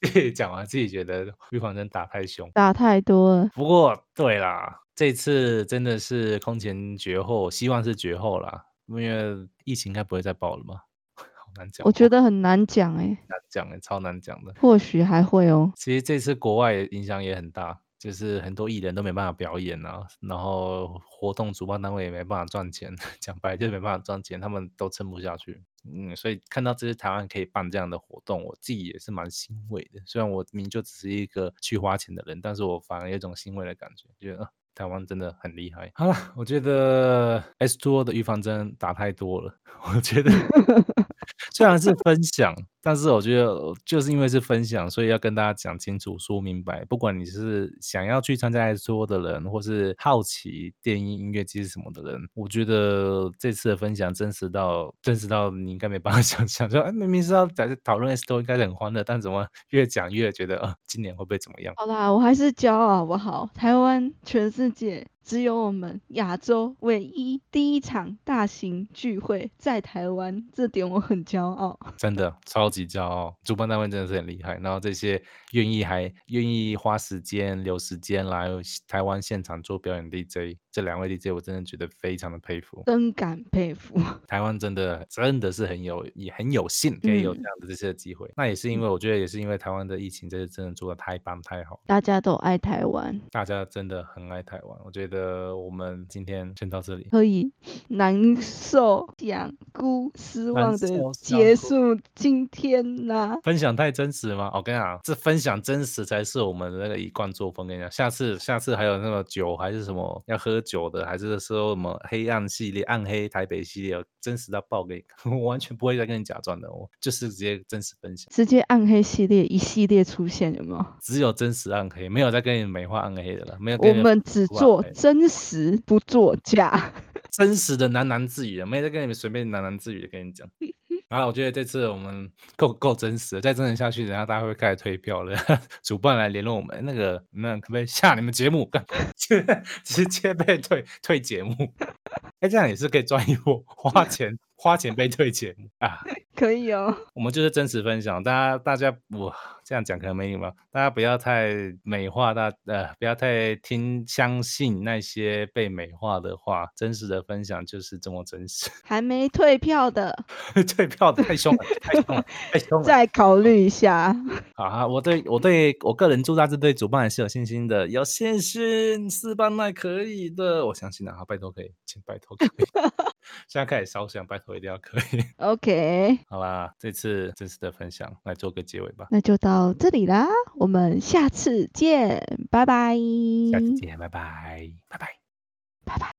自己讲完，自己觉得预防针打太凶，打太多了。不过对啦。这次真的是空前绝后，希望是绝后啦，因为疫情应该不会再爆了吧？好难讲，我觉得很难讲哎，难讲哎，超难讲的。或许还会哦。其实这次国外影响也很大，就是很多艺人都没办法表演啊，然后活动主办单位也没办法赚钱，讲白就没办法赚钱，他们都撑不下去。嗯，所以看到这些台湾可以办这样的活动，我自己也是蛮欣慰的。虽然我明就只是一个去花钱的人，但是我反而有一种欣慰的感觉，觉得。台湾真的很厉害。好了，我觉得 S Two 的预防针打太多了。我觉得 虽然是分享。但是我觉得，就是因为是分享，所以要跟大家讲清楚、说明白。不管你是想要去参加 S 说的人，或是好奇电音音乐机是什么的人，我觉得这次的分享真实到真实到你应该没办法 想象。说，哎，明明是要在讨论 S 都应该很欢乐，但怎么越讲越觉得，呃，今年会不会怎么样？好啦，我还是骄傲好不好？台湾，全世界。只有我们亚洲唯一第一场大型聚会在台湾，这点我很骄傲。真的超级。级骄傲，主办单位真的是很厉害。然后这些愿意还愿意花时间留时间来台湾现场做表演 DJ，这两位 DJ 我真的觉得非常的佩服，真感佩服。台湾真的真的是很有也很有幸可以有这嗯样的这些机会。那也是因为我觉得也是因为台湾的疫情这是真的做的太棒太好，大家都爱台湾，大家真的很爱台湾。我觉得我们今天先到这里。可以难受讲故失望的结束今天啦。分享太真实吗？我跟你讲，这分享真实才是我们的那个一贯作风。跟你讲，下次下次还有那个酒还是什么要喝酒的，还是说什么黑暗系列、暗黑台北系列，真实到爆给你，我完全不会再跟你假装的，我就是直接真实分享，直接暗黑系列一系列出现有没有？只有真实暗黑，没有再跟你美化暗黑的了，没有我们只做哎真实，不做假。真实的喃喃自语的，没有在跟你们随便喃喃自语的跟你讲。然后我觉得这次我们够够真实了，再真实下去，等下大家会开始退票了。主办来联络我们，那个那可不可以下你们节目？干 直接直接被退退节目？哎，这样也是可以赚一波，花钱花钱被退钱啊！可以哦，我们就是真实分享，大家大家我这样讲可能没礼貌，大家不要太美化大呃，不要太听相信那些被美化的话，真实的分享就是这么真实。还没退票的，退票的太凶了，太凶了，太凶了。再考虑一下。好啊，我对我对我个人祝大致对主办还是有信心的，有信心四班奈可以的，我相信啊，好拜托可以，请拜托可以。现在开始烧香，拜托一定要可以。OK，好啦，这次真实的分享来做个结尾吧，那就到这里啦，我们下次见，拜拜。下次见，拜拜，拜拜。拜拜。